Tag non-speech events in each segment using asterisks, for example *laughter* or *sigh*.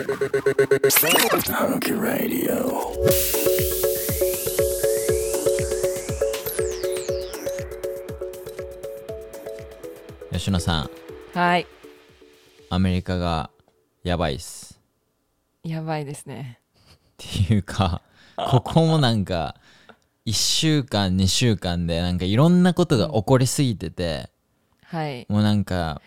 Hunky Radio. 吉野さん。はい。アメリカがやばいっす。やばいですね。っていうかここもなんか1週間2週間でなんかいろんなことが起こりすぎててはい。もうなんか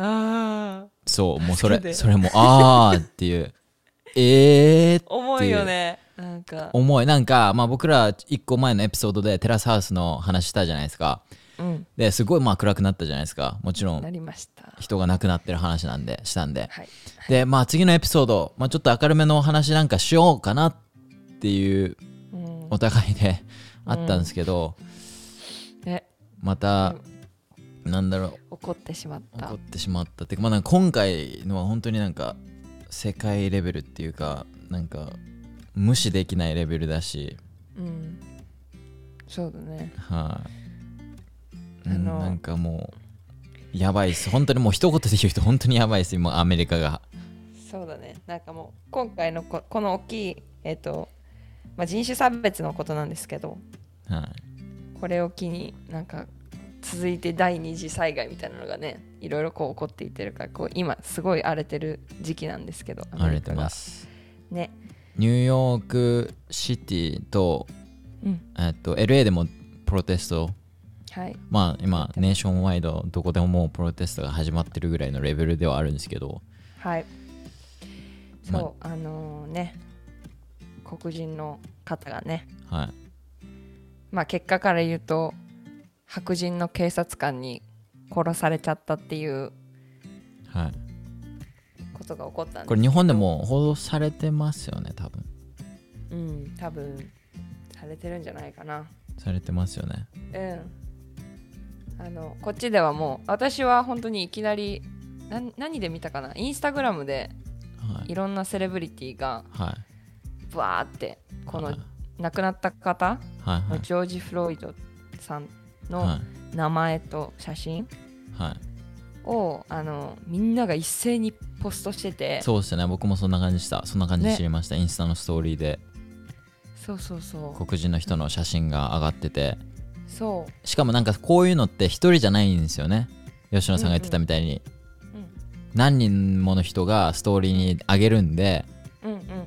ああそうもうそれ *laughs* それもあーっていう。*laughs* えーって重いよね。なんか。重い。なんかまあ僕ら1個前のエピソードでテラスハウスの話したじゃないですか。うん。ですごいまあ暗くなったじゃないですか。もちろなんりました。人が亡くなってる話なんでしたんで。はい。でまあ次のエピソード、まあ、ちょっと明るめのお話なんかしようかなっていううん。お互いであったんですけど、えまたなんだろう。怒ってしまった。起こってしまったっていうか,、まあ、なんか今回のは本当になんか世界レベルっていうかなんか無視できないレベルだし。うん。そうだね。はい、あのなんかもうやばいっす。本当にもう一言で言うと本当にやばいっす。今アメリカが。そうだね。なんかもう今回のここの大きいえっ、と、まあ、人種差別のことなんですけどはい。これを機になんか続いて第二次災害みたいなのがねいろいろこう起こっていってるからこう今すごい荒れてる時期なんですけど荒れてます。ね。ニューヨークシティと,、うん。えっと LA でもプロテストはい。まあ今ネーションワイドどこでももうプロテストが始まってるぐらいのレベルではあるんですけど。はい。まそうあのね黒人の方がね。はい。まあ結果から言うと白人の警察官に殺されちゃったっていうはい。ことが起こったんです。これ日本でも報道されてますよね多分。うん多分されてるんじゃないかな。されてますよね。うん。あのこっちではもう私は本当にいきなりなん何で見たかな？インスタグラムではい。いろんなセレブリティがはい。ブワーってこのはい。亡くなった方？はいはい。のジョージ・フロイドさんはのい。名前と写真はい。をあのみんなが一斉にポストしてて。そうですね僕もそんな感じした。そんな感じ知りました、インスタのストーリーで。そうそうそう。黒人の人の写真が上がってて。そう。しかもなんかこういうのって一人じゃないんですよね。吉野さんが言ってたみたいに、うん何人もの人がストーリーに上げるんで。うんうんうんうん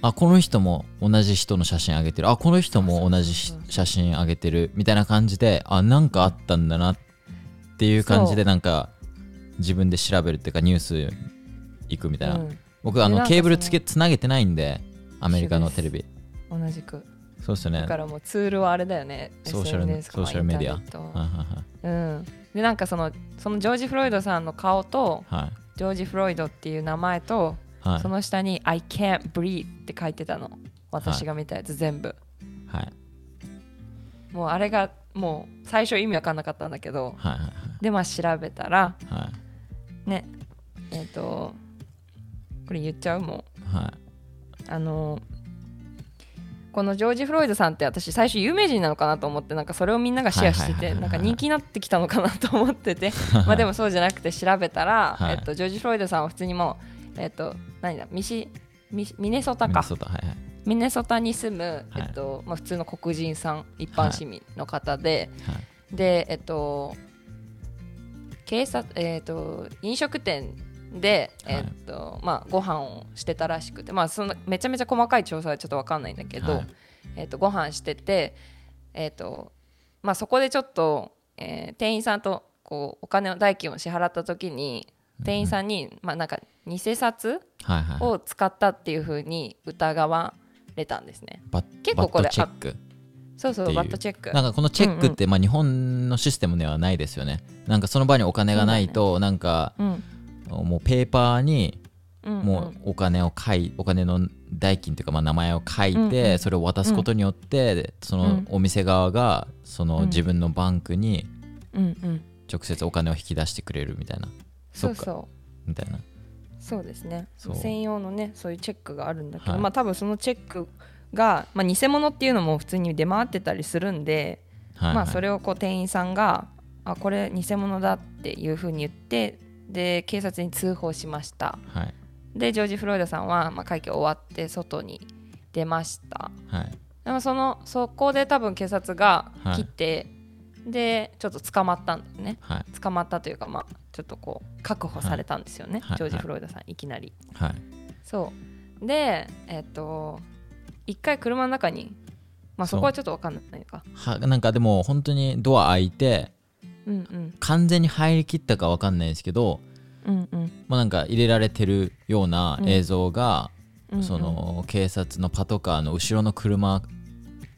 あこの人も同じ人の写真上げてる。あこの人も同じ写真上げてる。みたいな感じであなんかあったんだなっていう感じでなんか自分で調べるっていうかニュース行くみたいな、うん。僕あのケーブルつけつなげてないんでアメリカのテレビ。同じく。そうですよね。だからもうツールはあれだよね。ソーシャルソーシャルメディア。うん。でなんかそのそのジョージ・フロイドさんの顔とはいはい。ジョージ・フロイドっていう名前とはい。その下に「I can't breathe」って書いてたの。私が見たやつ全部、はい。もうあれがもう最初意味わかんなかったんだけどはいはいでまあ調べたらはい。ねえっ、とこれ言っちゃうもう。はい。あのこのジョージ・フロイドさんって私最初有名人なのかなと思ってなんかそれをみんながシェアしててはいはいはいはいなんか人気になってきたのかなと思ってて。*laughs* まあでもそうじゃなくて調べたら、はい。えっと、ジョージ・フロイドさんは普通にもう、えっと、何だ？ミシミミネソタか。ミネソタはいはい。ミネソタに住む、はい。えっとまあ、普通の黒人さん一般市民の方で、はい。でえっと警察えっと飲食店で、はい。えっとまあ、ご飯をしてたらしくて、まあ、そのめちゃめちゃ細かい調査はちょっと分かんないんだけど、はい。えっとご飯してて、えっとまあ、そこでちょっと、えー店員さんとこうお金を代金を支払った時に店員さんに、まあ、なんか偽札はいはいを使ったっていうふうに疑われたんですね。バッ結構これバットチェック。そうそうバットチェック。なんかこのチェックって、まあ、日本のシステムではないですよね。なんかその場にお金がないと、なんかうん。もうペーパーにうんうん。もうお金を書いお金の代金というかまあ名前を書いて、うんうん。それを渡すことによって、そのお店側がその自分のバンクにうんうん。直接お金を引き出してくれるみたいなそうそう。みたいな。そうですね。専用のねそういうチェックがあるんだけど、はい。まあ多分そのチェックが、まあ、偽物っていうのも普通に出回ってたりするんで、はい、まあそれれをこう店員さんがあこれ偽物だっていうふうに言ってで警察に通報しました。はい。でジョージ・フロイドさんは、まあ、会見終わって外に出ました。はい。でもそのそこで多分警察がはい。来て、でちょっと捕まったんだよね。はい。捕まったというかまあちょっとこう確保されたんですよね、はい。ジョージ・フロイドさんいきなり。はい。そう。でえっと一回車の中にまあそこはちょっと分かんないか。はなんかでも本当にドア開いてうんうん。完全に入りきったか分かんないですけど、うんうん。まあ、なんか入れられてるような映像が、うんうん。その警察のパトカーの後ろの車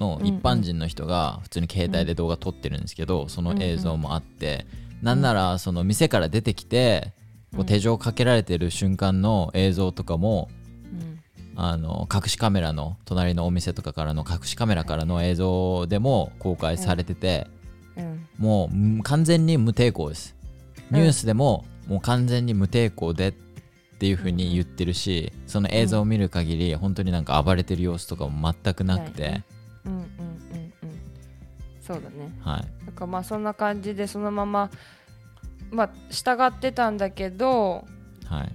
の一般人の人が普通に携帯で動画撮ってるんですけど、その映像もあって、なんならその店から出てきてこう手錠かけられてる瞬間の映像とかも、うん。あの隠しカメラの隣のお店とかからの隠しカメラからの映像でも公開されてて、うん。もううん完全に無抵抗です。ニュースでももう完全に無抵抗でっていう風に言ってるしその映像を見る限り本当になんか暴れてる様子とかも全くなくて、そうだね。はい。なんかまあそんな感じでそのまままあ従ってたんだけどはい。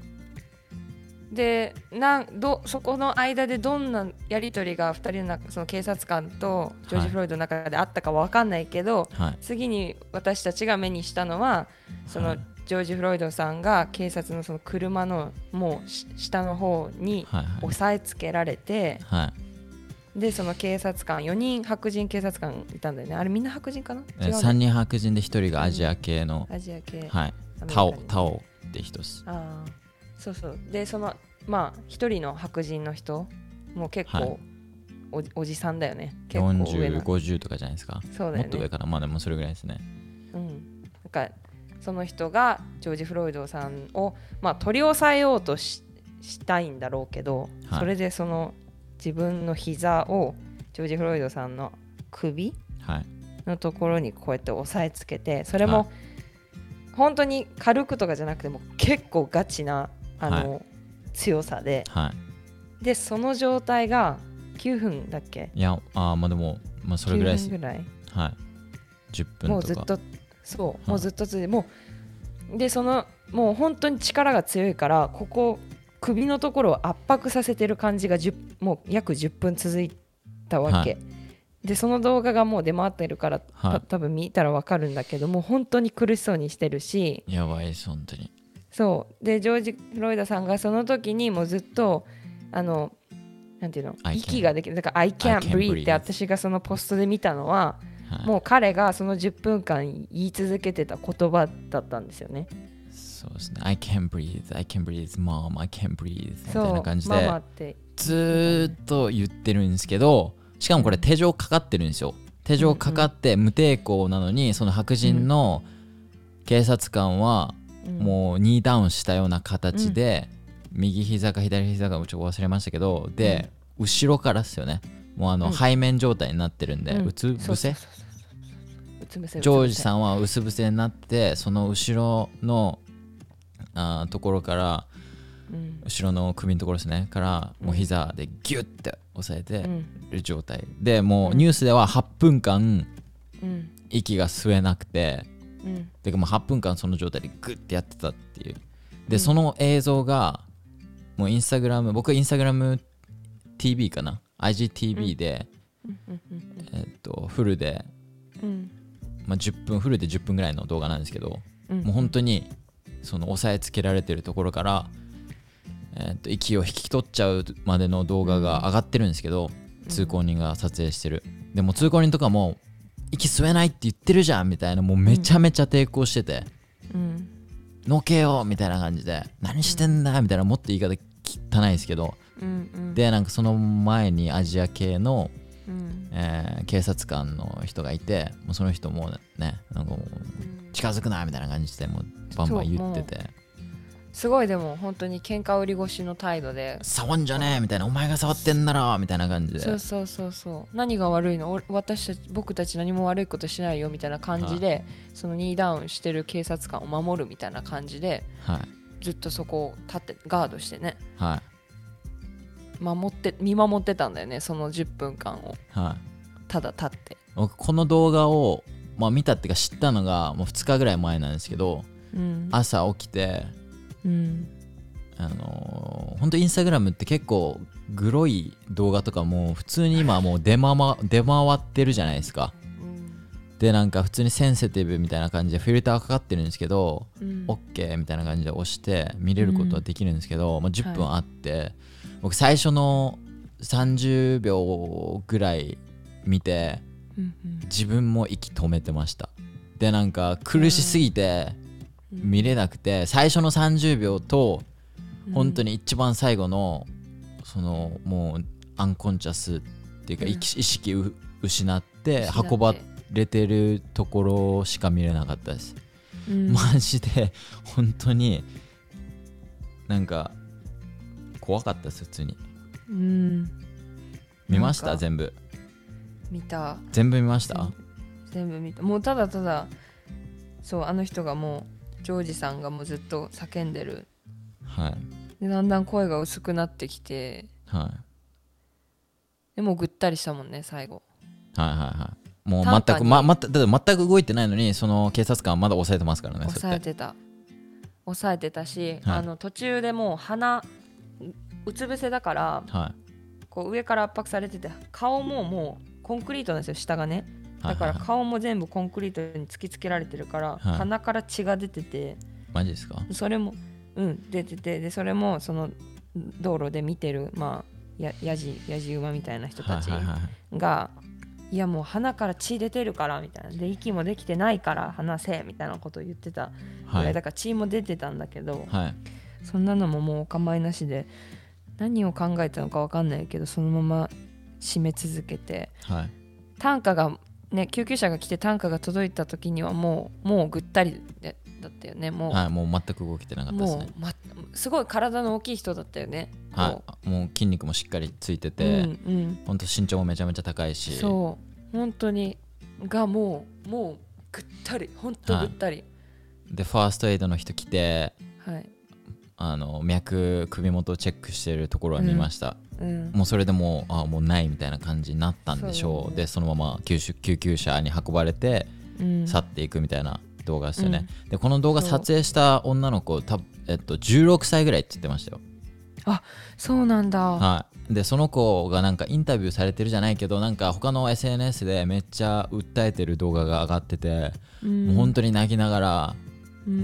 でなんどそこの間でどんなやり取りが2人の中その警察官とジョージ・フロイドの中であったかわかんないけど、はい。次に私たちが目にしたのはその、はい。ジョージ・フロイドさんが警察のその車のもうし下の方にはいはい。押さえつけられて、はいでその警察官4人白人警察官いたんだよね。あれみんな白人かな？違うの3人白人で1人がアジア系の、アジア系、はい。タオ人タオって人です。ああそうそう。でそのまあ一人の白人の人もう結構、はい。おじおじさんだよね。結構上の。4050とかじゃないですか、そうだよね。もっと上かな？まあでもそれぐらいですね。うん。なんかその人がジョージ・フロイドさんを、まあ、取り押さえようとししたいんだろうけど、はい。それでその自分の膝をジョージ・フロイドさんの首はい。のところにこうやって押さえつけてそれはも本当に軽くとかじゃなくても結構ガチなあの、強さで。はい。でその状態が9分だっけ？いやあーまあでもまあそれぐらいです。9分ぐらい。はい。10分とか。もうずっとそう、はい。もうずっと続いてもうでそのもう本当に力が強いからここ首のところを圧迫させてる感じが10もう約10分続いたわけ、はでその動画がもう出回ってるから、はい。た多分見たらわかるんだけどもう本当に苦しそうにしてるし。やばいです本当にそう。でジョージ・フロイダさんがその時にもうずっとあのなんていうの？息ができる。だから I can't, breathe って私がそのポストで見たのははい。もう彼がその10分間言い続けてた言葉だったんですよね。そうですね。I can't breathe I can't breathe mom I can't breathe みたそいうな感じでずーっと言ってるんですけどしかもこれ手錠かかってるんですよ。手錠かかって無抵抗なのにその白人の警察官はうん。もうニーダウンしたような形で右膝か左膝かちょっと忘れましたけどで後ろからですよね。もうあのうん。背面状態になってるんでうつ伏せ。ジョージさん、んは薄伏せになってその後ろのあーところからうん。後ろの首のところですね。からもう膝でギュッて押さえてうん。る状態。でもううんニュースでは8分間うん。息が吸えなくてうん。てかもう8分間その状態でグッてやってたっていう。で、うん。その映像がもうインスタグラム僕はインスタグラム TV かな。IGTV で、うん。うん。えっとフルで、うん。まあ、10分フルで10分ぐらいの動画なんですけどうん。もう本当にその押さえつけられてるところから、えー、と息を引き取っちゃうまでの動画が上がってるんですけど、通行人が撮影してる。でも通行人とかも息吸えないって言ってるじゃんみたいなもうめちゃめちゃ抵抗してて、うん。のけよみたいな感じで何してんだみたいなもっと言い方汚いですけどうんうん。でなんかその前にアジア系の、うん。えー警察官の人がいてもうその人もねなんかもう近づくなみたいな感じでもうバンバン言ってて。すごいでも本当に喧嘩売り越しの態度で触んじゃねえみたいなお前が触ってんならみたいな感じで。そうそうそうそう。何が悪いの？俺私たち僕たち何も悪いことしないよみたいな感じで、そのニーダウンしてる警察官を守るみたいな感じではい。ずっとそこを立ってガードしてね。はい。守って見守ってたんだよねその10分間を。はい。ただ立って、僕この動画を、まあ、見たっていうか知ったのがもう2日ぐらい前なんですけどうん。朝起きてうん。あのの本当インスタグラムって結構グロい動画とかも普通に今もう出回 *laughs* 出回ってるじゃないですか。うん。でなんか普通にセンシティブみたいな感じでフィルターかかってるんですけど、うん。OK みたいな感じで押して見れることはできるんですけど、まあ、10分はあって、僕最初の30秒ぐらい見てうんうん自分も息止めてました。でなんか苦しすぎて見れなくて最初の30秒と本当に一番最後のそのもうアンコンチャスっていうかうん。意識失って運ばれてるところしか見れなかったです。うん。マジで本当になんか怖かったです普通に。うん。見ました？全部見た。全部見ました？全部見た。もうただただそうあの人がもうジョージさんがもうずっと叫んでる。はい。でだんだん声が薄くなってきて。はい。でもうぐったりしたもんね最後。はいはいはい。もう全くままだって全く動いてないのにその警察官はまだ抑えてますからね抑えてた。抑えてたし、はい。あの途中でもう鼻うつ伏せだからはい。こう上から圧迫されてて顔ももうコンクリートなんですよ下がね。だから顔も全部コンクリートに突きつけられてるから、はい。鼻から血が出てて。マジですか？それもうん出てて。でそれもその道路で見てるまあややじやじ馬みたいな人たちがいやもう鼻から血出てるからみたいな。で息もできてないから話せみたいなことを言ってた。はい。だから血も出てたんだけど、はい。そんなのももうお構いなしで何を考えたのか分かんないけどそのまま締め続けて。はい。担架がね救急車が来て担架が届いた時にはもうもうぐったりでだったよね。もう、はいもう全く動けてなかったですね。もう、ま、すごい体の大きい人だったよね。はい。もう。筋肉もしっかりついてうんて、うん。ほんと身長もめちゃめちゃ高いし。そう。本当にがもうもうぐったり本当ぐったり。でファーストエイドの人来てはい、あの脈首元をチェックしてるところは見ました、うん。もうそれでもうあもうないみたいな感じになったんでしょう。そうでそのまま救急救急車に運ばれてうん。去っていくみたいな動画ですよね、でこの動画撮影した女の子た、えっと、16歳ぐらいって言ってましたよ。そうなんだ、はい、でその子がなんかインタビューされてるじゃないけどなんか他の SNS でめっちゃ訴えてる動画が上がってて、うん。もう本当に泣きながら、ううん。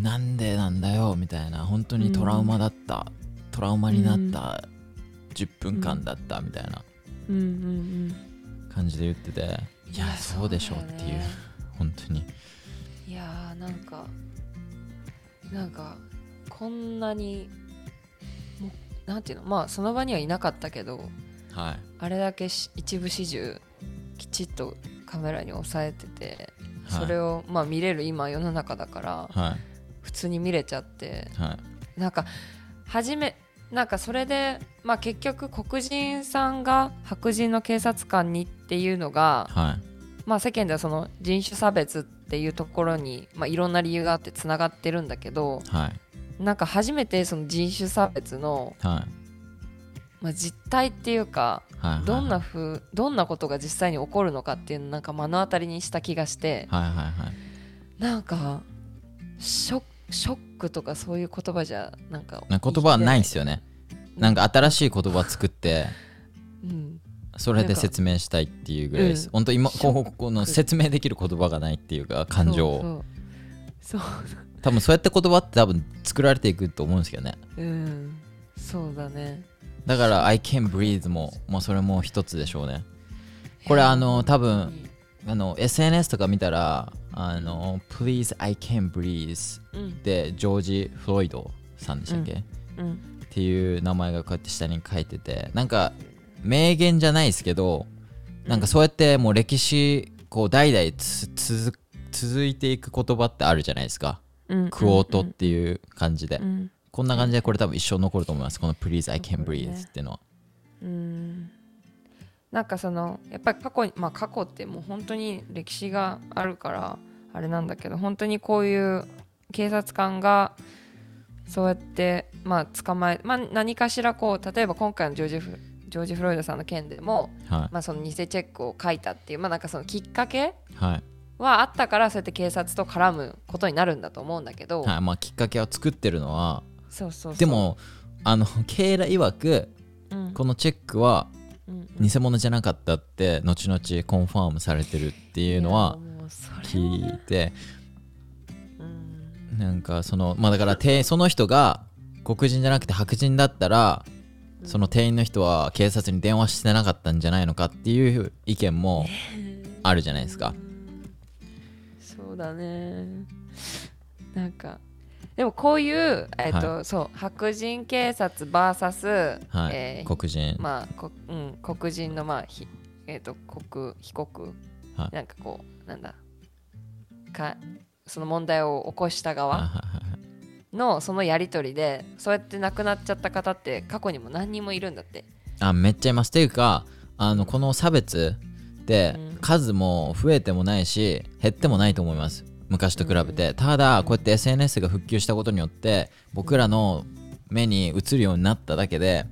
んなんでなんだよみたいな。本当にトラウマだった、トラウマになった。10分間だった。みたいな。うん。うん感じで言ってて、いやそうでしょうっていう。ね。本当に。うんいやーなんかなんかこんなにもうなんていうの？まあその場にはいなかったけどはい。あれだけし一部始終きちっとカメラに押さえててはいそれをまあ見れる今世の中だからはい。普通に見れちゃってはい。なんか初めなんかそれで、まあ、結局黒人さんが白人の警察官にっていうのが、はい。まあ、世間ではその人種差別っていうところに、まあ、いろんな理由があってつながってるんだけどはい。なんか初めてその人種差別の、はい。まあ、実態っていうかはいどんなふうどんなことが実際に起こるのかっていうのをなんか目の当たりにした気がして。はいはいはい。なんかショショックとかそういう言葉じゃなんかな言葉はないんですよね。なんか新しい言葉作って *laughs* うん。それで説明したいっていうぐらいです。うん。本当今こうこの説明できる言葉がないっていうか感情を。そう。そう。多分そうやって言葉って多分作られていくと思うんですけどね。うん。そうだねだから I can breathe も、まあ、それも一つでしょうね。これあの多分あの SNS とか見たらあの Please I can breathe うん。でジョージ・フロイドさんでしたっけ、うん。っていう名前がこうやって下に書いててなんか名言じゃないですけどなんかそうやってもう歴史こう代々つ続続いていく言葉ってあるじゃないですか。うん。クオートっていう感じで、うんこんな感じでこれ多分一生残ると思います。この Please I can breathe っていうのは。うん。なんかそのやっぱり過去にまあ過去ってもう本当に歴史があるからあれなんだけど本当にこういう警察官がそうやってまあ捕まえ、まあ、何かしらこう例えば今回のジョージフジョージ・フロイドさんの件でも、はまあ、その偽チェックを書いたっていうまあなんかそのきっかけいはい。はあったからそうやって警察と絡むことになるんだと思うんだけど、はい。まあきっかけを作ってるのはそうそうでもあのケイラ曰くうん。このチェックはうん偽物じゃなかったって後々コンファームされてるっていうのは聞いて。うん。なんかそのまあだからてその人が黒人じゃなくて白人だったらその店員の人は警察に電話してなかったんじゃないのかっていう意見もあるじゃないですか。そうだね。なんかでもこういう、えっとそう白人警察 VS、はい、えー黒人、まあこうん、黒人の、まあひえー、と国被告、はい。なんかこうなんだ？かその問題を起こしたはい側はいはい。のそのやり取りでそうやって亡くなっちゃった方って過去にも何人もいるんだって。あめっちゃいます。っていうかあのこの差別ってうん。数も増えてもないし減ってもないと思います昔と比べて、ただこうやって SNS が普及したことによって僕らの目に映るようになっただけで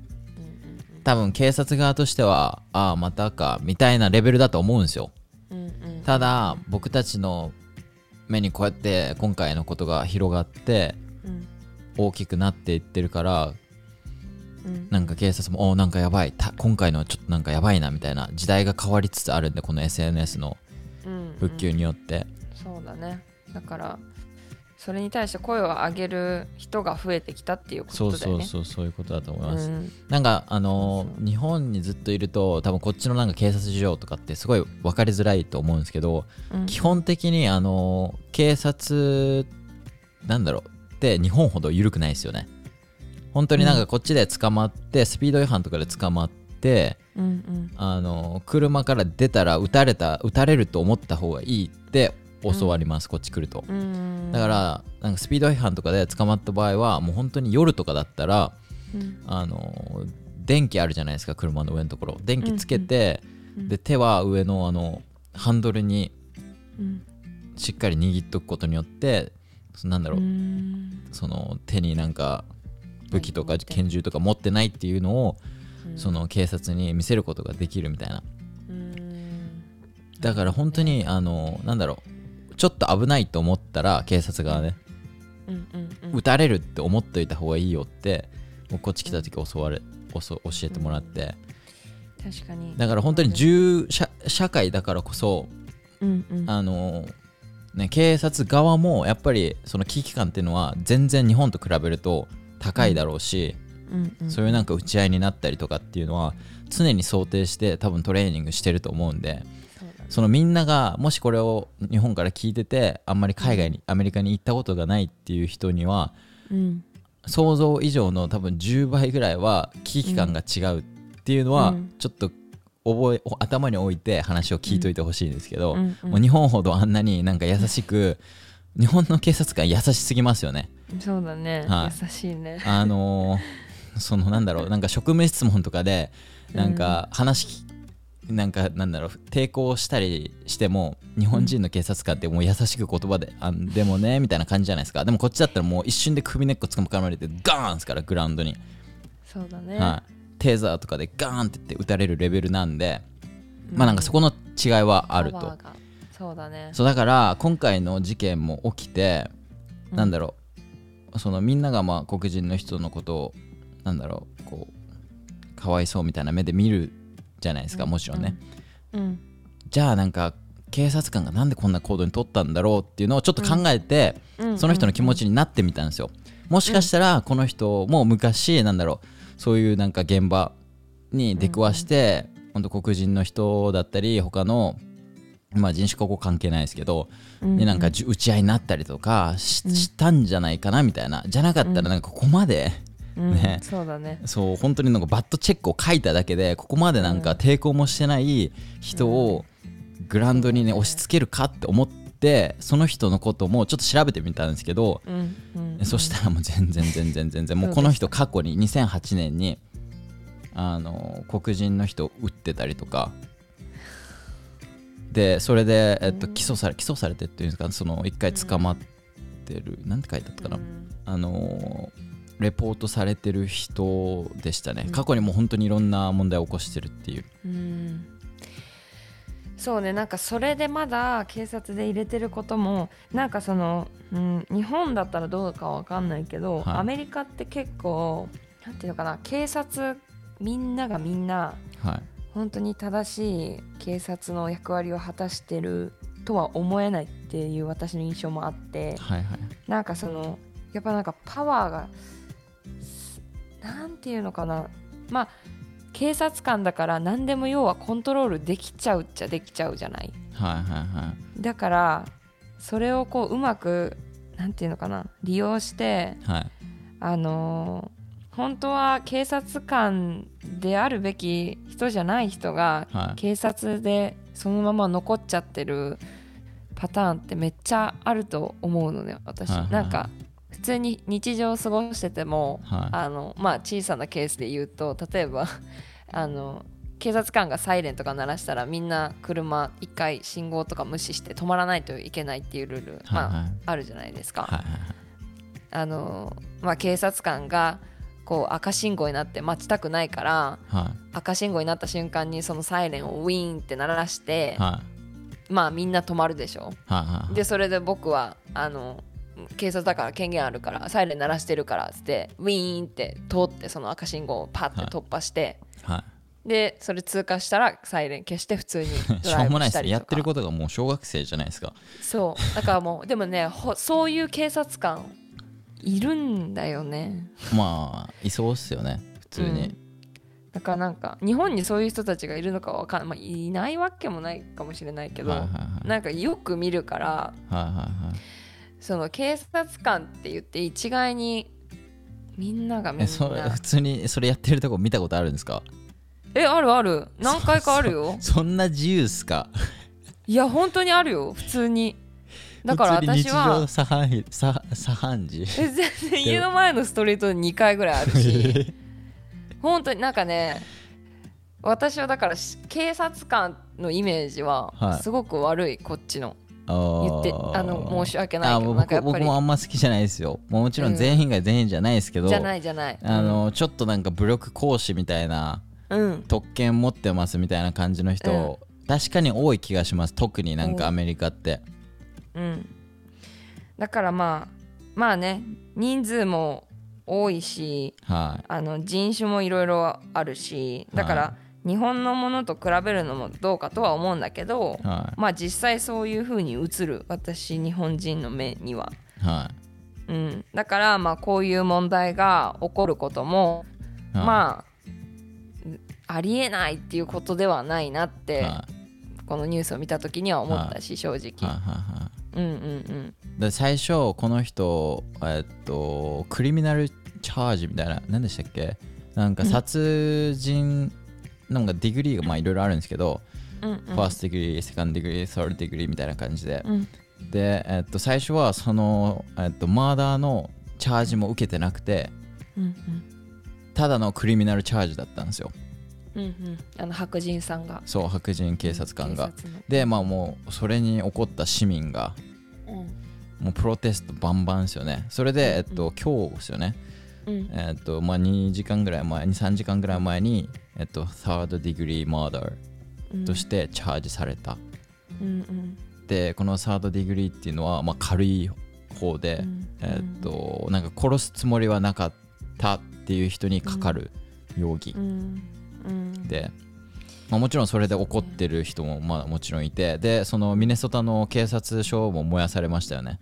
多分警察側としてはああまたかみたいなレベルだと思うんですよ。うんうんただ僕たちの目にこうやって今回のことが広がってうん。大きくなっていってるからうん。なんか警察もおなんかやばいた今回のはちょっとなんかやばいなみたいな時代が変わりつつあるんでこの SNS のうん復旧によって、そうだね。だからそれに対して声を上げる人が増えてきたっていうこそうとだよね。そうそうそういうことだと思います、うん。なんかあのそうそう。日本にずっといると多分こっちのなんか警察事情とかってすごい分かりづらいと思うんですけど、うん。基本的にあの警察なんだろう。って日本ほど緩くないですよね。本当になんかこっちで捕まって、スピード違反とかで捕まってうんうん。あの車から出たら撃たれた撃たれると思った方がいいって教わります、こっち来ると。うん。だからなんかスピード違反とかで捕まった場合はもう本当に夜とかだったらうん。あの電気あるじゃないですか車の上のところ。電気つけて、うんで手は上のあのハンドルにうん。しっかり握っとくことによってそなんだろう、うん。その手になんか武器とか拳銃とか持ってないっていうのを、うん。その警察に見せることができるみたいな。うん。だから本当にあのなんだろうちょっと危ないと思ったら警察側ね、うんうんうん。撃たれるって思っといた方がいいよって僕こっち来た時教われ教教えてもらって、確かに。だから本当に銃社社会だからこそうんうん。あのね警察側もやっぱりその危機感っていうのは全然日本と比べると高いだろうし、うんうん。そういうなんか打ち合いになったりとかっていうのは常に想定して多分トレーニングしてると思うんでそのみんながもしこれを日本から聞いててあんまり海外にアメリカに行ったことがないっていう人にはうん。想像以上の多分10倍ぐらいは危機感が違うっていうのはうん。ちょっと覚え頭に置いて話を聞いといてほしいんですけど、うん。うん。もう日本ほどあんなになんか優しく日本の警察官優しすぎますよね。そうだね。はい。優しいね。あのーそのなんだろうなんか職務質問とかでなんか話き、なんかなんだろう抵抗したりしても日本人の警察官ってもう優しく言葉で「あでもね」みたいな感じじゃないですか。でもこっちだったらもう一瞬で首根っこつかまれてガーンですからグラウンドに、そうだね。はい、テーザーとかでガーンって言って撃たれるレベルなんで、まあなんかそこの違いはあると。そうだね。そうだから今回の事件も起きて、うん。なんだろう。そのみんながまあ黒人の人のことをなんだろうこうかわいそうみたいな目で見るじゃないですか、もちろんね、うん。じゃあなんか警察官がなんでこんな行動に取ったんだろうっていうのをちょっと考えて、うん。その人の気持ちになってみたんですよ。もしかしたらこの人も昔なんだろう。そういうなんか現場に出くわして、本当黒人の人だったり他のまあ人種ここ関係ないですけど、うん。になんか打ち合いになったりとかし,、したんじゃないかなみたいな。じゃなかったらなんかここまで、うんね。そうだね。そう本当になんかバットチェックを書いただけでここまでなんか抵抗もしてない人をグラウンドにね押し付けるかって思ってその人のこともちょっと調べてみたんですけど、うんうん。そしたらもう全然全然全然もうこの人過去に2008年にあの黒人の人を撃ってたりとか。でそれで、えっと、起訴され起訴されてっていうんですかその一回捕まってる、なんて書いてあったかな、うん。あのレポートされてる人でしたね、過去にもう本当にいろんな問題を起こしてるっていう。うん。そうね。なんかそれでまだ警察で入れてることもなんかその、うん、日本だったらどうかわかんないけど、はい。アメリカって結構なんていうのかな警察みんながみんなはい。本当に正しい警察の役割を果たしてるとは思えないっていう私の印象もあってはいはい。なんかそのやっぱなんかパワーがすなんていうのかな。まあ警察官だから何でも要はコントロールできちゃうっちゃできちゃうじゃない。はいはいはい。だからそれをこううまくなんていうのかな。利用してはい。あのー本当は警察官であるべき人じゃない人がはい。警察でそのまま残っちゃってるパターンってめっちゃあると思うのね私、はいはいなんか普通に日常を過ごしててもはい。あのまあ小さなケースで言うと例えば *laughs* あの警察官がサイレンとか鳴らしたらみんな車一回信号とか無視して止まらないといけないっていうルール、はいまはい。あ、あるじゃないですか。はいはいあのまあ、警察官がこう赤信号になって待ちたくないからはい。赤信号になった瞬間にそのサイレンをウィーンって鳴らして、はい。まあみんな止まるでしょ。はいはい。でそれで僕はあの警察だから権限あるからサイレン鳴らしてるからっつってウィーンって通ってその赤信号をパッて突破して、はい。でそれ通過したらサイレン消して普通にドしょライうもないですねブしたりとかやってることがもう小学生じゃないですか。そう。だからもう *laughs* でもねほそういう警察官いるんだよね。まあいそうっすよね。普通に、うん。だからなんか日本にそういう人たちがいるのかわかん、まあ、いないわけもないかもしれないけど、はいはいはい。なんかよく見るからはいはいはいその警察官って言って一概にみんながみんえそれな普通にそれやってるとこ見たことあるんですか？えあるある。何回かあるよ。*laughs* そんな自由っすか？いや本当にあるよ。普通に。だから私は。日常茶飯事。え全然家の前のストリートで2回ぐらいあるし。*laughs* 本当になんかね私はだからし警察官のイメージははい。すごく悪いこっちの言ってあの申し訳ないけど僕僕もあんま好きじゃないですよ。もちろん全員が全員じゃないですけど、じゃないじゃないあのちょっとなんか武力行使みたいなうん。特権持ってますみたいな感じの人、確かに多い気がします。特になんかアメリカって、うん。だからまあまあね人数も多いしはい。あの人種もいろいろあるしだから、は日本のものと比べるのもどうかとは思うんだけど、はまあ実際そういう風に映る私日本人の目には、い。はうん、だからまあこういう問題が起こることも、いはい。まあありえないっていうことではないなって、はこのニュースを見た時には思ったし、正直、うんうんうん。で最初この人えっと criminal charge みたいな何でしたっけ？なんか殺人なんか degree がまあいろいろあるんですけど、うんうん。 first degree second degree third degree みたいな感じで、うん。で、えっと、最初はその、えっと、マーダーのチャージも受けてなくてうんただのクリミナルチャージだったんですよ。うんうん。うんあの白人さんが。そう白人警察官が、でまあもうそれに怒った市民がうん。もうプロテストバンバンですよね。それで、えっと、今日ですよね。うん。えっとまあ2時間ぐらい前23時間ぐらい前にえっと third degree murder うん。としてチャージされた、うんうん。でこの third degree っていうのはまあ軽い方で、うん。えっとなんか殺すつもりはなかったっていう人にかかる容疑。で、まあ、もちろんそれで怒ってる人もまあもちろんいてでそのミネソタの警察署も燃やされましたよね。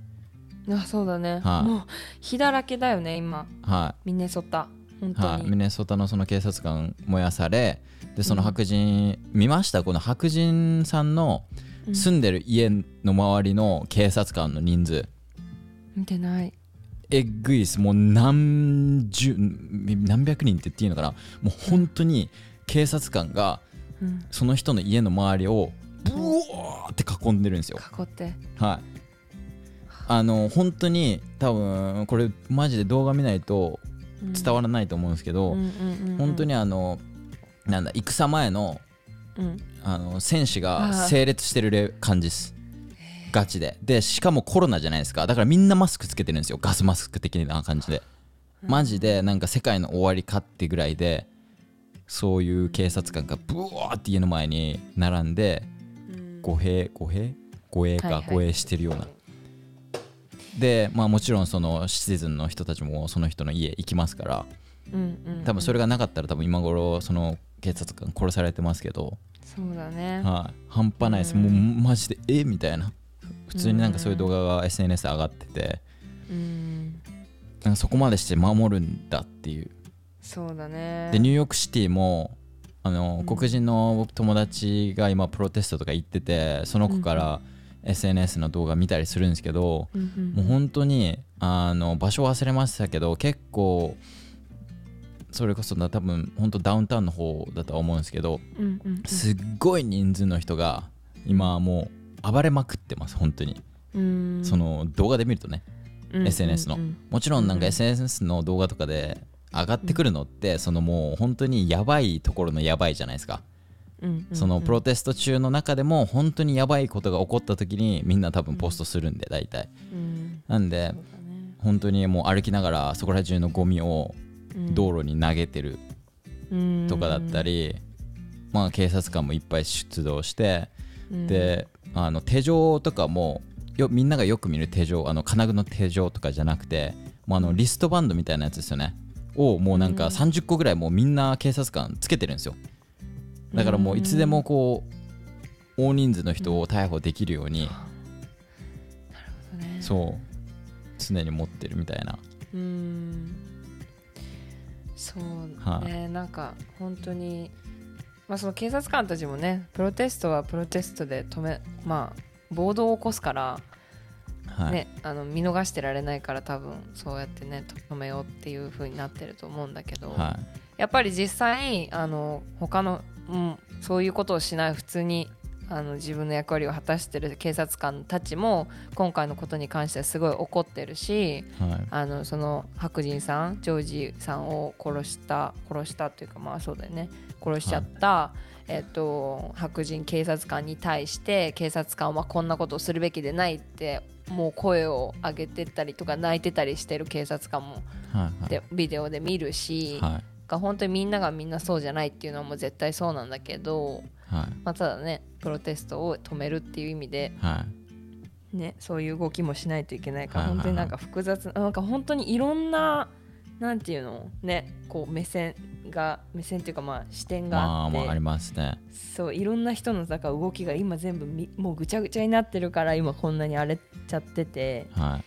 あそうだね、はい。もう火だらけだよね今。はミネソタはい、に、ミネソタのその警察官燃やされでその白人、見ました？この白人さんの住んでる家の周りの警察官の人数、見てない。えっぐいっす。もう何十何百人って言っていいのかな？もう本当に警察官がうん。その人の家の周りをブワーって囲んでるんですよ。囲って。はい。あの本当に多分これマジで動画見ないと伝わらないと思うんですけど、うん本当にあのなんだ戦前のうん。あの戦士が整列してるレ感じです。ガチで。でしかもコロナじゃないですか。だからみんなマスクつけてるんですよ。ガスマスク的な感じで。マジでなんか世界の終わりかってぐらいでそういう警察官がブワーって家の前に並んで護衛護衛護衛か護衛してるようなでまあもちろんそのシチズンの人たちもその人の家行きますからうんうん多分それがなかったら多分今頃その警察官殺されてますけど、そうだね。はい、半端ないです、うん。もうマジでえみたいな。普通になんかそういう動画が SNS で上がってて。うん。なんかそこまでして守るんだっていう。そうだね。でニューヨークシティもあの、うん。黒人の友達が今プロテストとか行っててその子から SNS の動画見たりするんですけど、うんうんもう本当にあの場所忘れましたけど結構それこそな多分本当ダウンタウンの方だとは思うんですけどうんうんすっごい人数の人が今もう暴れまくってます本当に、うん。その動画で見るとねうん SNS のうん。もちろんなんかうん SNS の動画とかで上がってくるのってそのもう本当にやばいところのやばいじゃないですか。うんうんそのプロテスト中の中でも本当にやばいことが起こった時にみんな多分ポストするんで大体。うん。なんでね。本当にもう歩きながらそこら中のゴミをうん道路に投げてるうんとかだったり、まあ警察官もいっぱい出動して、うん。であの手錠とかもよみんながよく見る手錠あの金具の手錠とかじゃなくてもうあのリストバンドみたいなやつですよね。をもうなんかうん。30個ぐらいもうみんな警察官つけてるんですよだからもういつでもこう大人数の人を逮捕できるようにそうね。そう常に持ってるみたいな。うん。そうはい。ね、なんか本当にまあその警察官たちもねプロテストはプロテストで止めまあ暴動を起こすから、はい、ねあの見逃してられないから多分そうやってね止めようっていう風になってると思うんだけど、はやっぱり実際あの他の、うん、そういうことをしない普通にあの自分の役割を果たしてる警察官たちも今回のことに関してはすごい怒ってるしいはい。あのその白人さんジョージさんを殺した殺したっていうかまあそうだよね。殺しちゃった、えっと白人警察官に対して警察官はこんなことをするべきでないってもう声を上げてたりとか泣いてたりしてる警察官もはい。でビデオで見るし、はいが本当にみんながみんなそうじゃないっていうのはもう絶対そうなんだけど、はい。まあ、ただねプロテストを止めるっていう意味で、はい。ね、そういう動きもしないといけないから、はいはいはい。本当になんか複雑なんか本当にいろんななんていうのねこう目線が目線っていうかまあ視点がまあって、あまあありますね。そういろんな人のだから動きが今全部みもうぐちゃぐちゃになってるから今こんなに荒れちゃってて。は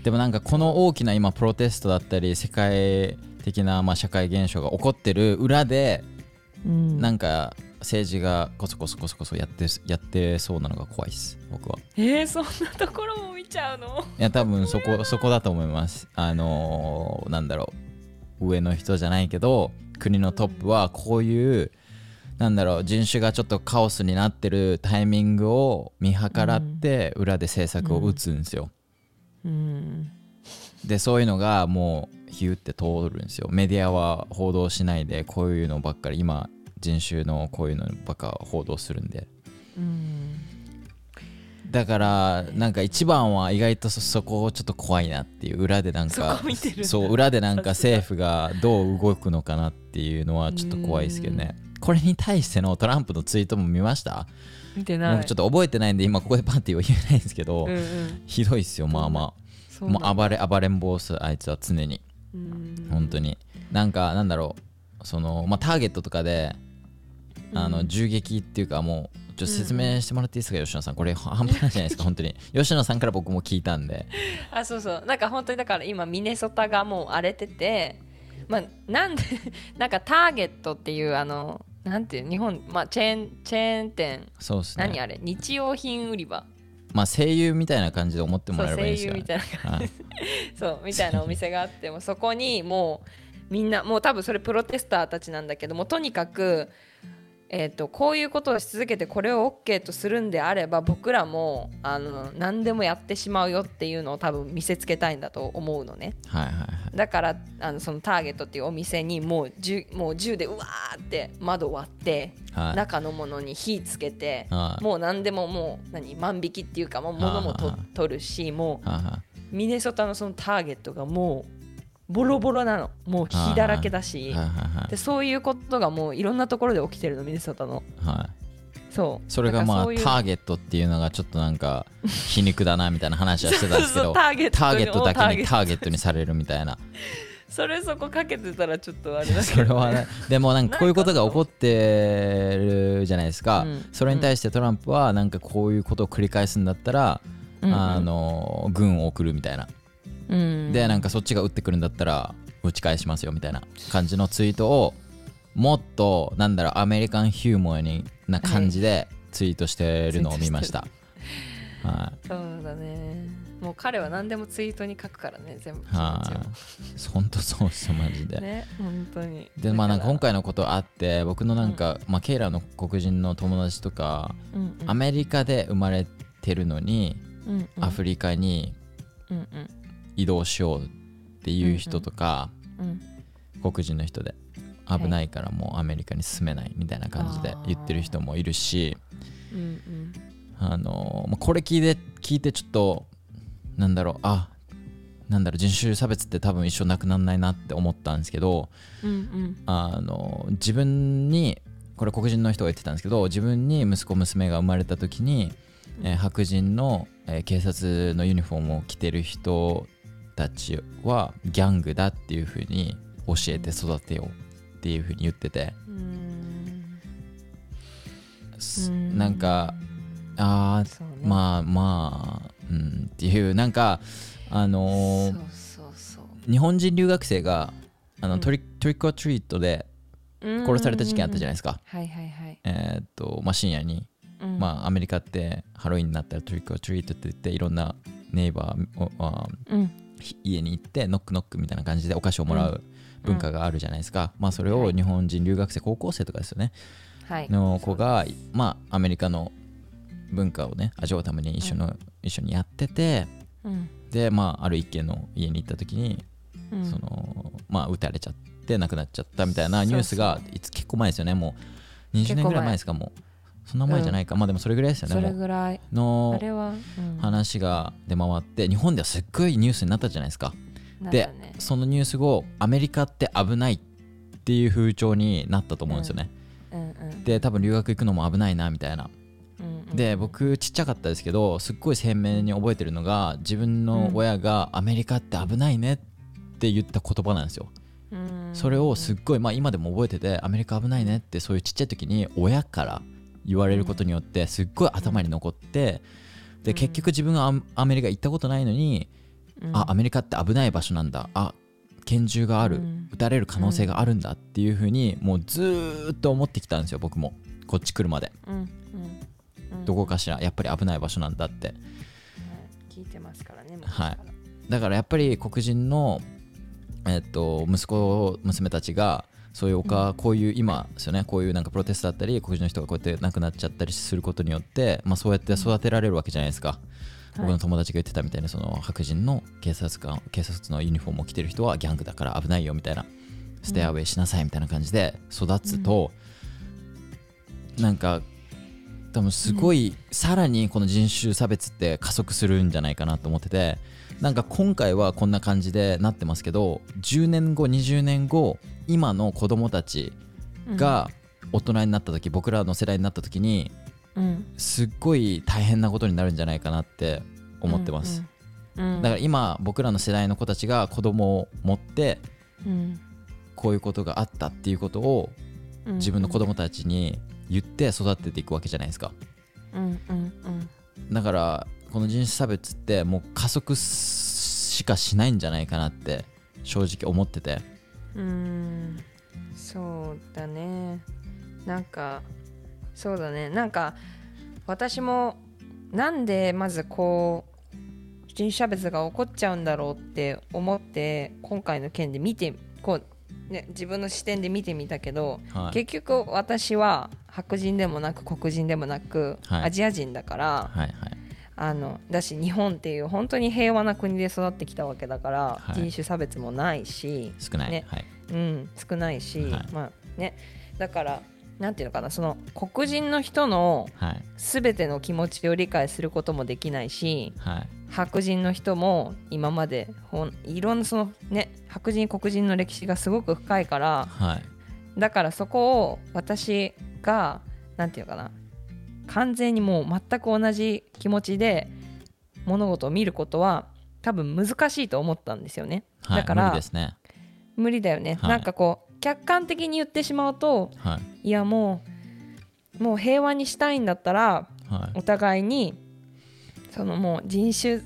い、でもなんかこの大きな今プロテストだったり世界的なまあ社会現象が起こってる裏でうん。なんか政治がこそこそこそこそやってやってそうなのが怖いです僕は。えー、そんなところも見ちゃうの？いや多分そこそこだと思います。あのーなんだろう。上の人じゃないけど国のトップはこういうなんだろう人種がちょっとカオスになってるタイミングを見計らって裏で政策を打つんですよ、うん。でそういうのがもうヒューって通るんですよ。メディアは報道しないでこういうのばっかり今人種のこういうのばっか報道するんで。うん。だからなんか一番は意外とそそこちょっと怖いなっていう裏でなんそかそう裏でなんか政府がどう動くのかなっていうのはちょっと怖いですけどね。これに対してのトランプのツイートも見ました？見てない。僕ちょっと覚えてないんで今ここでパンって言えないんですけど、うんうん。ひどいっすよまあまあ。もそう暴れ暴れん坊っすあいつは常に。うん本当に。なんかなんだろう。そのまあターゲットとかであのうん銃撃っていうかもうちょっと説明してもらっていいですか、吉野さん。これ半端ないじゃないですか *laughs* 本当に。吉野さんから僕も聞いたんで。あそうそう。なんか本当にだから今ミネソタがもう荒れててまあなんで *laughs* なんかターゲットっていうあのなんていう日本まあチェーンチェーン店。そうですね。何あれ？日用品売り場まあ声優みたいな感じで思ってもらえればいい声んですよ優みたいな感じ。*laughs* そうみたいなお店があってもそこにもうみんなもう多分それプロテスターたちなんだけどもとにかく、えー、とこういうことをし続けてこれを OK とするんであれば僕らもあの何でもやってしまうよっていうのを多分見せつけたいんだと思うのね。はいはいはい。だからあのそのターゲットっていうお店にもう銃もう銃でうわーって窓割って、はい。中のものに火つけて、はい。もう何でももう何万引きっていうかもう物もと取るしもうミネソタのそのターゲットがもうボロボロなの。もう火だらけだいしでそういうことがもういろんなところで起きてるのミネソタの。はい。そう。それがまあターゲットっていうのがちょっとなんか皮肉だなみたいな話はしてたんですけど。*laughs* ターゲットだけにターゲット。にされるみたいな。*laughs* それそこかけてたらちょっとあれだけど、*laughs* それはねでもなんかこういうことが起こってるじゃないですか、うん。それに対してトランプはなんかこういうことを繰り返すんだったら、うん。うんあの軍を送るみたいな、うん。でなんかそっちが撃ってくるんだったら撃ち返しますよみたいな感じのツイートをもっとなんだろうアメリカンヒューモアにな感じでツイートしてるのを見ました、はい。そうだね。もう彼は何でもツイートに書くからね全部本当そうっすよマジで。をね本当に。でまあなんか今回、回のことあって僕のなんか、まあ、ケイラの黒人の友達とか、うんうん。アメリカで生まれてるのに、うんうん。アフリカにうんうん移動しようっていう人とか、うん黒人の人で危ないからもうアメリカに住めないみたいな感じで言ってる人もいるしうんうん。あのまあこれ聞いて聞いてちょっとなんだろうあなんだろう人種差別って多分一生なくならないなって思ったんですけどうんうん。あの自分にこれ黒人の人が言ってたんですけど自分に息子娘が生まれた時に、えー白人の、えー警察のユニフォームを着てる人たちはギャングだっていう風に教えて育てようっていう風に言ってて、うん。なんかあーそうね。まあまあうんっていうなんかあのー日本人留学生があの、うん。トリトリックオアトリートで殺された事件あったじゃないですか、はいはいはい、えーっとまあ、深夜に、うん。まあ、アメリカってハロウィンになったらトリックオアトリートって言っていろんなネイバーをあうん。ひ家に行ってノックノックみたいな感じでお菓子をもらう文化があるじゃないですか、まあ、それを日本人留学生高校生とかですよね。はい。の子が、まあ、アメリカの文化をね味わうために一緒の、一緒にやっててうん。で、まあ、ある一軒の家に行った時に、うん。そのまあ撃たれちゃって亡くなっちゃったみたいなニュースがいつ結構前ですよね。もう20年ぐらい前ですかもうそんな前じゃないか、まあでもそれぐらいですよねそれぐらい。のあれは、うん、話が出回って日本ではすっごいニュースになったじゃないですか。ね。そのニュース後アメリカって危ないっていう風潮になったと思うんですよね、うん。うんで多分留学行くのも危ないなみたいな。うんうん。で僕ちっちゃかったですけどすっごい鮮明に覚えてるのが自分の親がアメリカって危ないねって言った言葉なんですよ。うん。それをすっごいまあ今でも覚えててアメリカ危ないねってそういうちっちゃい時に親から言われることによってすっごい頭に残ってで結局自分がアアメリカ行ったことないのにうん。あアメリカって危ない場所なんだ。あ拳銃がある。うん。撃たれる可能性があるんだっていう風にもうずーっと思ってきたんですよ僕も。こっち来るまで。どこかしらやっぱり危ない場所なんだって。はい。聞いてますからねはい。だからやっぱり黒人の、えっと息子娘たちがそういうおか、こういう今ですよねこういうなんかプロテストだったり黒人の人がこうやって亡くなっちゃったりすることによって、まあ、そうやって育てられるわけじゃないですか、僕の友達が言ってたみたいにその白人の警察官警察のユニフォームを着てる人はギャングだから危ないよみたいなステアウェイしなさいみたいな感じで育つと、なんか多分すごい、さらにこの人種差別って加速するんじゃないかなと思っててなんか今回はこんな感じでなってますけど10年後20年後今の子供たちが大人になった時、僕らの世代になった時にうん。すっごい大変なことになるんじゃないかなって思ってます、うん。うん。だから今僕らの世代の子たちが子供を持ってうん。こういうことがあったっていうことをうん。自分の子供たちに言って育てていくわけじゃないですか。うん。うん。うん。だからこの人種差別ってもう加速しかしないんじゃないかなって正直思っててうん。そうだね。なんかそうだね。なんか私もなんでまずこう人種差別が起こっちゃうんだろうって思って今回の件で見てこう、ね、自分の視点で見てみたけど、はい。結局私は白人でもなく黒人でもなく、はい。アジア人だからはいはいあのだし日本っていう本当に平和な国で育ってきたわけだから、はい。人種差別もないし、少ない、ね。はい。うん、少ないし、はい。まあね。だからなんていうのかなその黒人の人のはい。全ての気持ちを理解することもできないしはい。白人の人も今までほんいろんなそのね白人黒人の歴史がすごく深いからはい。だからそこを私がなんていうのかな完全にもう全く同じ気持ちで物事を見ることは多分難しいと思ったんですよね。はいだから無理ですね。無理だよね、はい。なんかこう客観的に言ってしまうとはい。いやもうもう平和にしたいんだったらはい。お互いにそのもう人種っ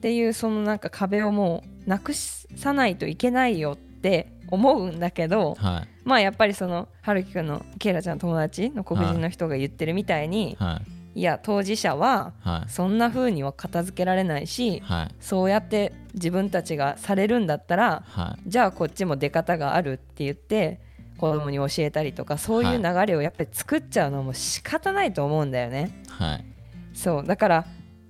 ていうそのなんか壁をもうなくさないといけないよって思うんだけどはいまあやっぱりその春樹くんのケイラちゃんの友達の黒人の人が言ってるみたいに、はい。い、や当事者ははい。そんな風には片付けられないしはい。そうやって自分たちがされるんだったらはい。じゃあこっちも出方があるって言って子供に教えたりとかそういう流れをやっぱり作っちゃうのも仕方ないと思うんだよね。はい。そう。だから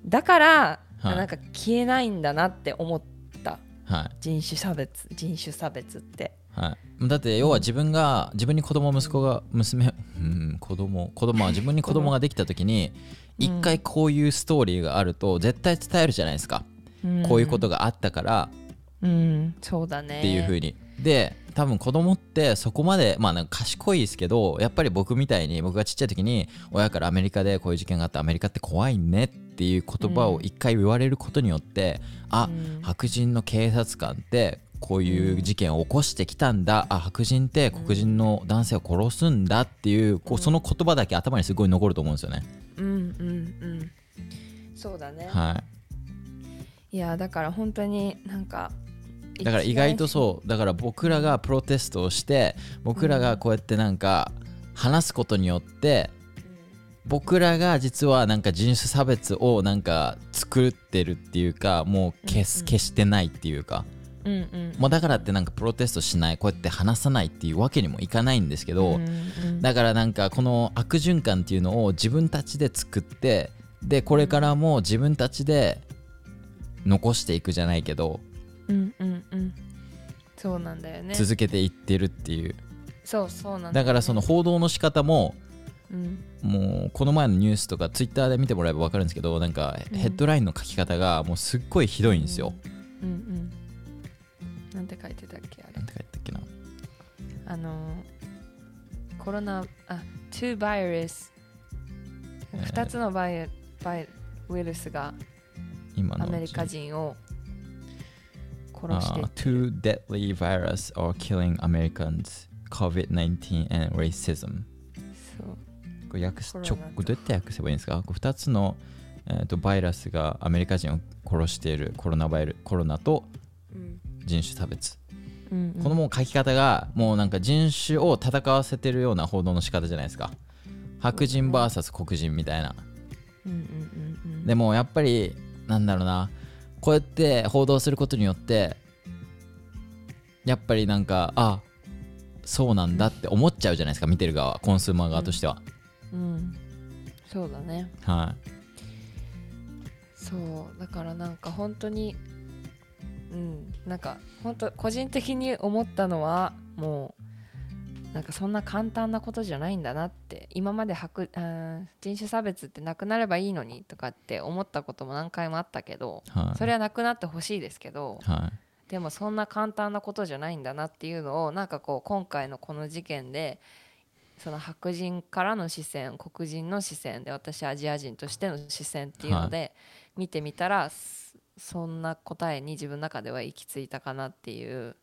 だから、はい。なんか消えないんだなって思った。はい。人種差別人種差別って。はい、だって要は自分が自分に子供息子が娘うん子供子供は自分に子供ができた時にうん。一回こういうストーリーがあると絶対伝えるじゃないですか、こういうことがあったから。うん。そうだね。っていう風に、で多分子供ってそこまでまあなんか賢いですけどやっぱり僕みたいに僕がちっちゃい時に親からアメリカでこういう事件があってアメリカって怖いねっていう言葉を一回言われることによって、あうん。白人の警察官ってこういう事件を起こしてきたんだ、あ白人って黒人の男性を殺すんだっていうこうその言葉だけ頭にすごい残ると思うんですよね。うんうんうん。そうだね、はい。やだから本当になんかい、だから意外とそう。だから僕らがプロテストをして僕らがこうやってなんか話すことによって僕らが実はなんか人種差別をなんか作ってるっていうかもう消す消してないっていうか。うんうん。もうだからってなんかプロテストしないこうやって話さないっていうわけにもいかないんですけど、うんうんだからなんかこの悪循環っていうのを自分たちで作ってでこれからも自分たちで残していくじゃないけどうんうんうん。そうなんだよね。続けていってるっていう。そうそうなんだよね。だからその報道の仕方もうん。もうこの前のニュースとかツイッターで見てもらえば分かるんですけどなんかうん。ヘッドラインの書き方がもうすっごいひどいんですよ。うんうんなんて書いてたっけあれ。なんて書いてたっけな。あのコロナあ two virus えー。2つのバイバイウイルスが今のアメリカ人を殺して。いあー Two deadly virus are killing Americans. COVID-19 and racism そう。これ訳すコロナちょどうやって訳せばいいんですか？こう2つの、えーとバイラスがアメリカ人を殺しているコロナバイルコロナとうん人種差別、うんうん。このもう書き方がもうなんか人種を戦わせてるような報道の仕方じゃないですか。白人 VS 黒人みたいな。うんうんうんうんでもやっぱりなんだろうな。こうやって報道することによってやっぱりなんかあそうなんだって思っちゃうじゃないですか見てる側コンスーマー側としては、うん。そうだね。はい。そう。だからなんか本当にうん。なんか本当個人的に思ったのはもうなんかそんな簡単なことじゃないんだなって。今まで人種差別ってなくなればいいのにとかって思ったことも何回もあったけどはい。それはなくなってほしいですけどはい。でもそんな簡単なことじゃないんだなっていうのをなんかこう今回のこの事件でその白人からの視線黒人の視線で私アジア人としての視線っていうので見てみたら、そそんな答えに自分の中では行き着いたかなっていう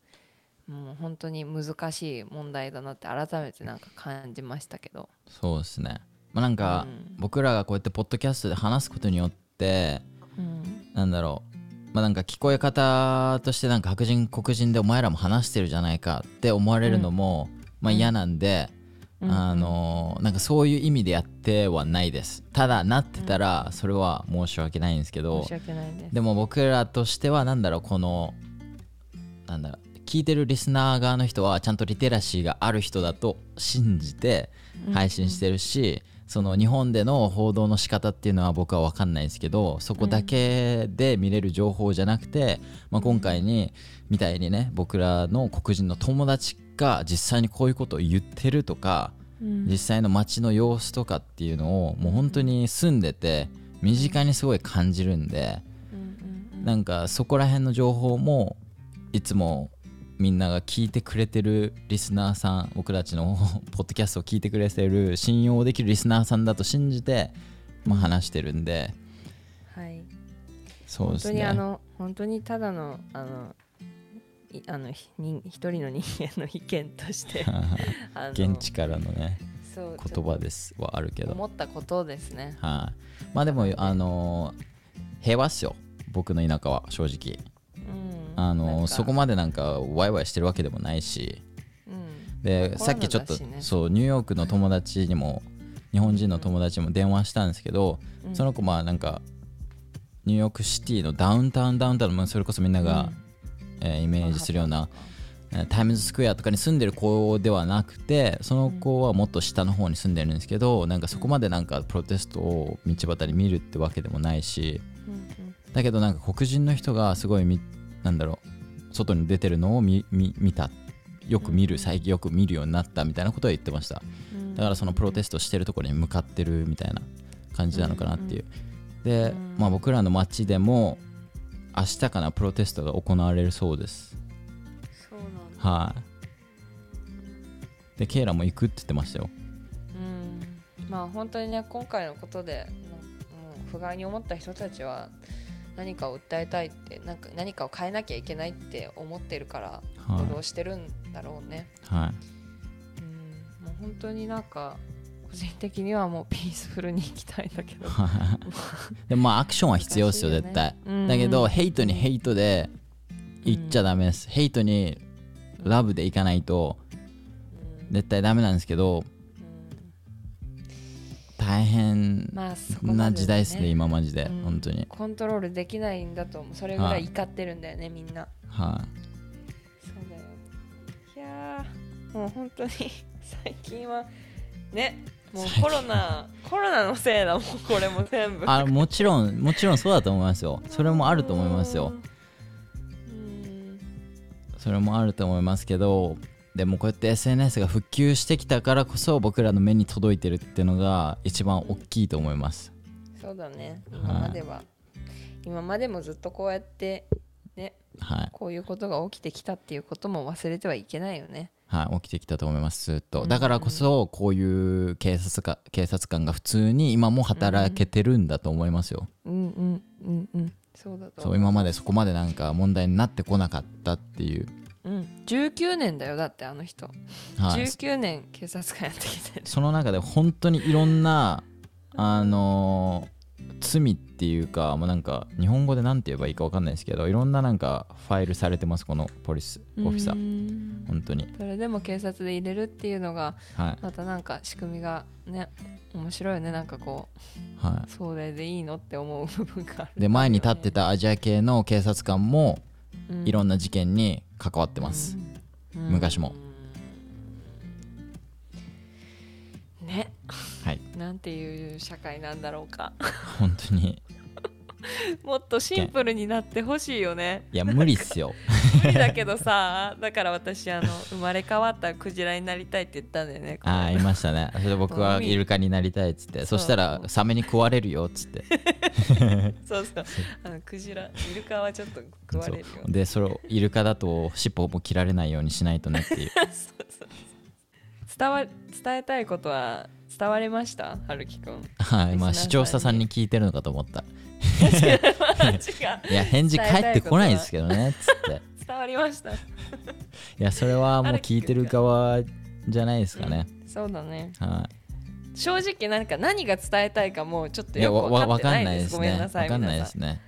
もう本当に難しい問題だなって改めてなんか感じましたけど。そうですね。まあなんか、うん。僕らがこうやってポッドキャストで話すことによってうん。なんだろう。まあなんか聞こえ方としてなんか白人黒人でお前らも話してるじゃないかって思われるのも、まあ嫌なんで、うんあのなんかそういう意味でやってはないです。ただなってたらそれは申し訳ないんですけどでも僕らとしてはなんだろうこのなんだろう聞いてるリスナー側の人はちゃんとリテラシーがある人だと信じて配信してるし、その日本での報道の仕方っていうのは僕は分かんないですけどそこだけで見れる情報じゃなくて、まあ、今回にみたいにね僕らの黒人の友達が実際にこういうことを言ってるとかうん。実際の街の様子とかっていうのをもう本当に住んでて身近にすごい感じるんでうんうん。なんかそこら辺の情報もいつもみんなが聞いてくれてるリスナーさん僕たちのポッドキャストを聞いてくれてる信用できるリスナーさんだと信じて、まあ、話してるんで。はい。そうですね。本当にあの本当にただのあのいあの一人の人間の意見として *laughs* 現地からのね言葉ですはあるけど。思ったことですね。はい。まあでもあの平和っすよ。僕の田舎は正直。うんあのそこまでなんかワイワイしてるわけでもないし。うん。でさっきちょっと、そうニューヨークの友達にも日本人の友達にも電話したんですけど、うん。その子まあなんかニューヨークシティのダウンタウンダウンタウンのそれこそみんなが、えーイメージするような、えータイムズスクエアとかに住んでる子ではなくてその子はもっと下の方に住んでるんですけどなんかそこまでなんかプロテストを道端に見るってわけでもないしだけどなんか黒人の人がすごいみなんだろう外に出てるのを見た。よく見る最近よく見るようになったみたいなことは言ってました。うん。だからそのプロテストしてるところに向かってるみたいな感じなのかなっていう。でうん。まあ僕らの町でも明日かなプロテストが行われるそうです。そうなんだ。はい。でケイラも行くって言ってましたよ。うん。まあ本当にね今回のことでなもう不甲斐に思った人たちは何かを訴えたいってなんか何かを変えなきゃいけないって思ってるからはい。行動してるんだろうね、はい。うん。もう本当になんか個人的にはもう *laughs* ピースフルに行きたいんだけど。*laughs* でもまあアクションは必要ですよね。絶対、うん。だけどヘイトにヘイトで行っちゃダメです、ヘイトにラブで行かないとうん。絶対ダメなんですけど大変な時代ですね今マジで、うん。本当に。コントロールできないんだと思う。それぐらい怒ってるんだよねみんな。はい。そうだよ。いやーもう本当に最近はねもうコロナコロナのせいだもんこれも全部。あもちろんもちろんそうだと思いますよ。それもあると思いますよ。うん。それもあると思いますけどでもこうやって SNS が普及してきたからこそ僕らの目に届いてるっていうのが一番大きいと思います。そうだね。今までは、今までもずっとこうやってねはい。こういうことが起きてきたっていうことも忘れてはいけないよね。はい、起きてきたと思いますずっと。うん。だからこそこういう警察か警察官が普通に今も働けてるんだと思いますよ、うんうんうんうんそうだとそう今までそこまでなんか問題になってこなかったっていう、うん、19年だよだってあの人、はい、19年警察官やってきてる。その中で本当にいろんなあのー罪っていうかもうなんか日本語で何て言えばいいか分かんないですけどいろんななんかファイルされてますこのポリスオフィサうー。ん本当に。それでも警察で入れるっていうのがはい。またなんか仕組みがね面白いよね。なんかこはうそれでいいのって思う部分がある。いで前に立ってたアジア系の警察官もうんいろんな事件に関わってます、うん。昔も。ね。はい。なんていう社会なんだろうか。本当に *laughs* もっとシンプルになってほしいよね。いや無理っすよ。*laughs* 無理だけどさだから私あの生まれ変わったクジラになりたいって言ったんだよねああいましたね。それで僕はイルカになりたいっつって。そしたらサメに食われるよっつって。*laughs* そうそう。あのクジライルカはちょっと食われるよ。そう。でそれをイルカだと尻尾も切られないようにしないとねっていう伝わ伝えたいことは伝わりました？春樹くん。はいまあ視聴者さんに聞いてるのかと思った。*laughs* いや返事返ってこないですけどねつって。*laughs* 伝わりました。いやそれはもう聞いてる側じゃないですかね、そうだね。は正直なんか何が伝えたいかもうちょっとよく分かってわわかないです。ごんないですね。めんなさいわかんないですね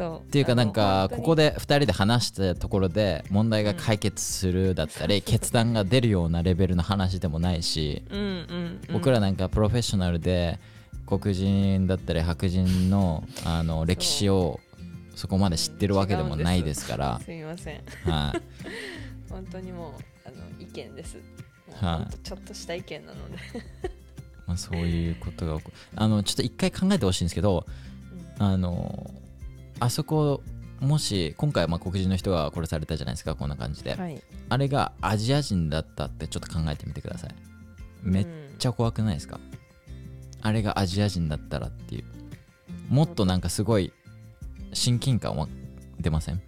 そう。っていうかなんかここでで2人で話したところで問題が解決するだったり決断が出るようなレベルの話でもないしうんうん、うん、僕らなんかプロフェッショナルで黒人だったり白人のあの歴史をそこまで知ってるわけでもないですから、すみません。はい。*laughs* 本当にもうあの意見です。はい。ちょっとした意見なので。*laughs* まあ、そういうことがあのちょっと一回考えてほしいんですけどあのあそこもし今回はまあ黒人の人が殺されたじゃないですかこんな感じで、はい。あれがアジア人だったってちょっと考えてみてください。めっちゃ怖くないですか、あれがアジア人だったらっていう。もっとなんかすごい親近感は出ません、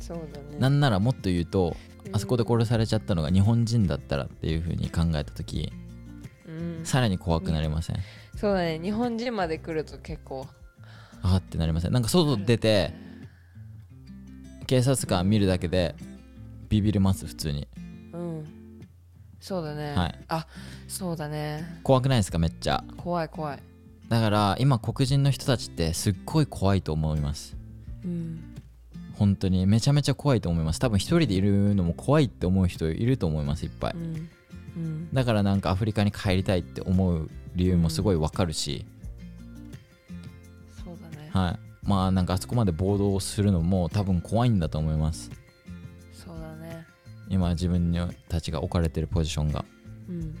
そうだね。なんならもっと言うとあそこで殺されちゃったのが日本人だったらっていう風に考えた時うん。さらに怖くなりません、そうだね。日本人まで来ると結構あーってなりません。なんか外出て警察官見るだけでビビります普通に。うん。そうだね、はい。あそうだね。怖くないですかめっちゃ。怖い怖い。だから今黒人の人たちってすっごい怖いと思います。うん。本当に。めちゃめちゃ怖いと思います。多分一人でいるのも怖いって思う人いると思いますいっぱい。うん。うん。だからなんかアフリカに帰りたいって思う理由もすごいわかるし、はい。まあなんかあそこまで暴動するのも多分怖いんだと思います。そうだね。今自分たちが置かれてるポジションが。うん。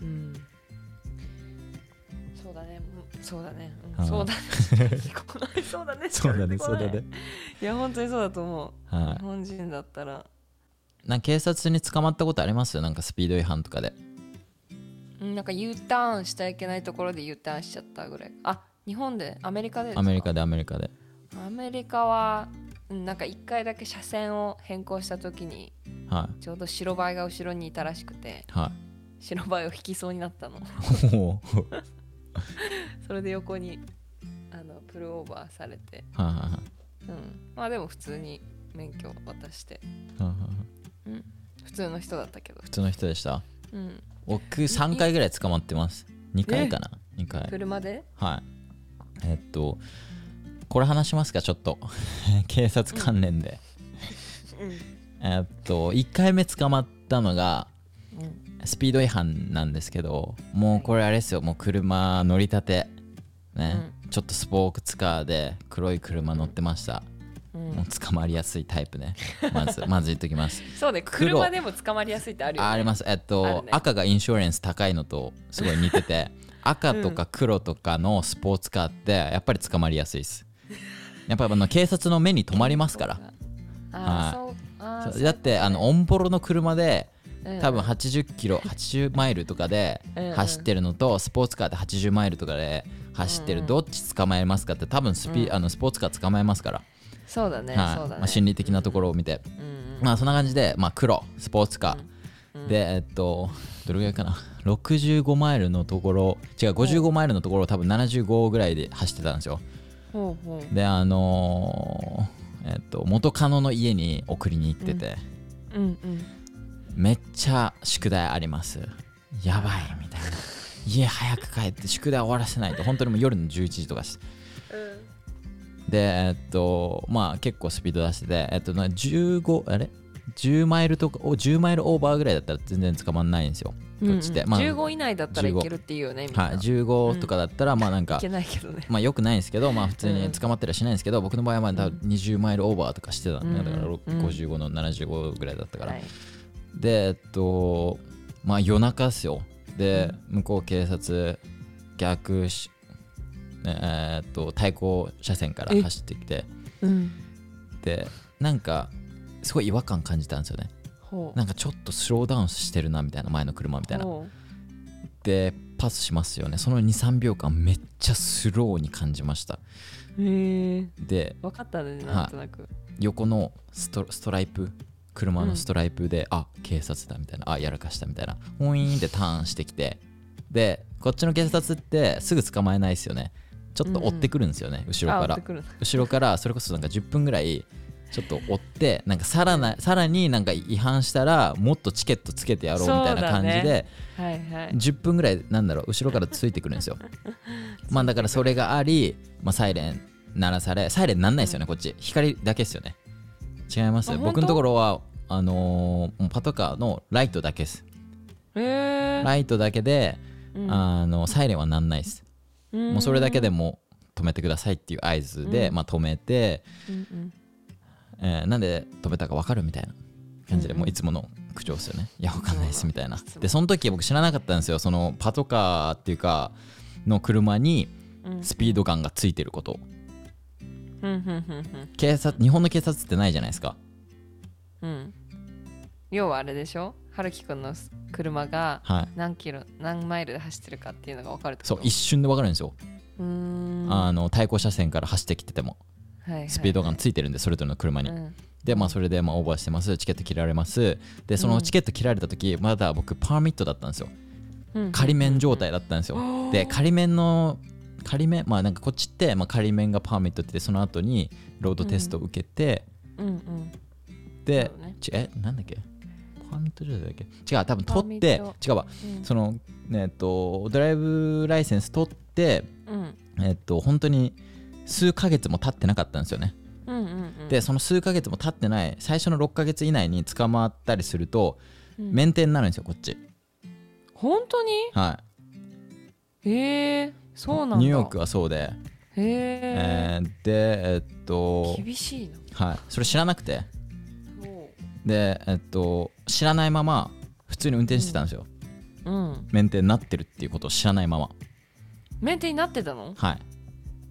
うん。そうだね。うんそうだね、うん。はい。そうだね。そうだね。そうだね。そうだね。いや本当にそうだと思う。は日本人だったら。いな警察に捕まったことあります？なんかスピード違反とかで。うんなんか U ターンしちゃいけないところで U ターンしちゃったぐらい。あ日本でアメリカでですか？アメリカでアメリカで。アメリカはうんなんか1回だけ車線を変更した時にはちょうど白バイが後ろにいたらしくてい。は白バイを引きそうになったの。*laughs* それで横にあの pull over されて。はいはいはい。うん。まあでも普通に免許渡して。はいはいはい。普通の人だったけど。普通の人でした？うん。僕3回ぐらい捕まってます。2回かな？2回。車で？はいえっとこれ話しますかちょっと。*laughs* 警察関連で、えっと1回目捕まったのがうん。スピード違反なんですけどもうこれあれですよもう車乗りたて。ね、ちょっとスポーツカーで黒い車乗ってました、うん。もう捕まりやすいタイプね。まず *laughs* まず言っときます。そうね黒。車でも捕まりやすいってあるよ、ね、ああります。えっと、ね。赤がインシュアレンス高いのとすごい似てて赤とか黒とかのスポーツカーってやっぱり捕まりやすいです。やっぱりあの警察の目に留まりますから。だってあのオンボロの車でうん。多分80キロ80 *laughs* マイルとかで走ってるのとスポーツカーで80マイルとかで走ってるどっち捕まえますかって多分スピ、あのスポーツカー捕まえますから、そうだね、はい。まあ、心理的なところを見て、まあそんな感じで、まあ、黒スポーツカー、うん。でえっとどれぐらいかな65マイルのところ違う55マイルのところを多分75ぐらいで走ってたんですよ。ほうほう。であのーえっと元カノの家に送りに行ってて、うんうん。めっちゃ宿題あります。やばいみたいな。*laughs* 家早く帰って宿題終わらせないと。本当にもう夜の11時とかしでえっとまあ結構スピード出しててえっとな15あれ？10マイルとかお10マイルオーバーぐらいだったら全然捕まんないんですよ。こっちって、まあ15以内だったらいけるっていうよねみんな、はい、15とかだったらまあなんか、いけないけどね。まあよくないんですけどまあ普通に捕まったりはしないんですけど、僕の場合はまあ多分20マイルオーバーとかしてたんで、うん。だからうん55の75ぐらいだったから、はい。でえっとまあ夜中っすよ。で、向こう警察逆し、ねえーっと対向車線から走ってきて。うん。でなんかすごい違和感感じたんですよね。なんかちょっとスローダウンしてるなみたいな前の車みたいな。ほでパスしますよね。その23秒間めっちゃスローに感じました。うへえ。で分かったねなんとなく、横のストライプ車のストライプで、あ警察だみたいなあやらかしたみたいな。ホイーンってターンしてきてでこっちの警察ってすぐ捕まえないですよね。ちょっと追ってくるんですよね、後ろから。後ろからそれこそなんか10分ぐらいちょっと追ってなんかさらなさらになんか違反したらもっとチケットつけてやろうみたいな感じで、はいはい。10分ぐらいなんだろう後ろからついてくるんですよ。*laughs* まあだからそれがあり、まあ、サイレン鳴らされサイレンなんないですよねこっち。光だけですよね。違います僕のところはあのーパトカーのライトだけです。ライトだけで、あのサイレンはなんないです。もうそれだけでもう止めてくださいっていう合図で、まあ、止めて、うんうんえーなんで止めたか分かるみたいな感じで、もういつもの口調ですよね。いや分かんないですみたいな。でその時僕知らなかったんですよ。そのパトカーっていうかの車にスピードガンがついてること。うん警察日本の警察ってないじゃないですか。うん。うん要はあれでしょ？春樹くんの車がはい。何キロ何マイルで走ってるかっていうのが分かると？そう一瞬で分かるんですよ、うーん。あの対向車線から走ってきてても。はいはいスピードガンついてるんでそれぞれの車に、うん。でまあそれでまあオーバーしてます。チケット切られます。でそのチケット切られた時まだ僕パーミットだったんですよ。うん。仮面状態だったんですよ。で仮面の仮面まあなんかこっちって、まあ、仮面がパーミットってその後にロードテストを受けて、うん。うんで、ね。ちえ？なんだっけ？パーミット状態だっけ？違う多分取って違うわ。うん。そのえっとドライブライセンス取ってうん。えっと本当に数ヶ月も経ってなかったんですよね。うんうんうん。でその数ヶ月も経ってない最初の6ヶ月以内に捕まったりするとうん。免停になるんですよこっち。本当に？はへえそうなんニューヨークはそうで。へえ。えーでえっと厳しいな。はい。それ知らなくて。そでえっと知らないまま普通に運転してたんですよ。ううん。免停になってるっていうことを知らないまま。メンテになってたの？はい。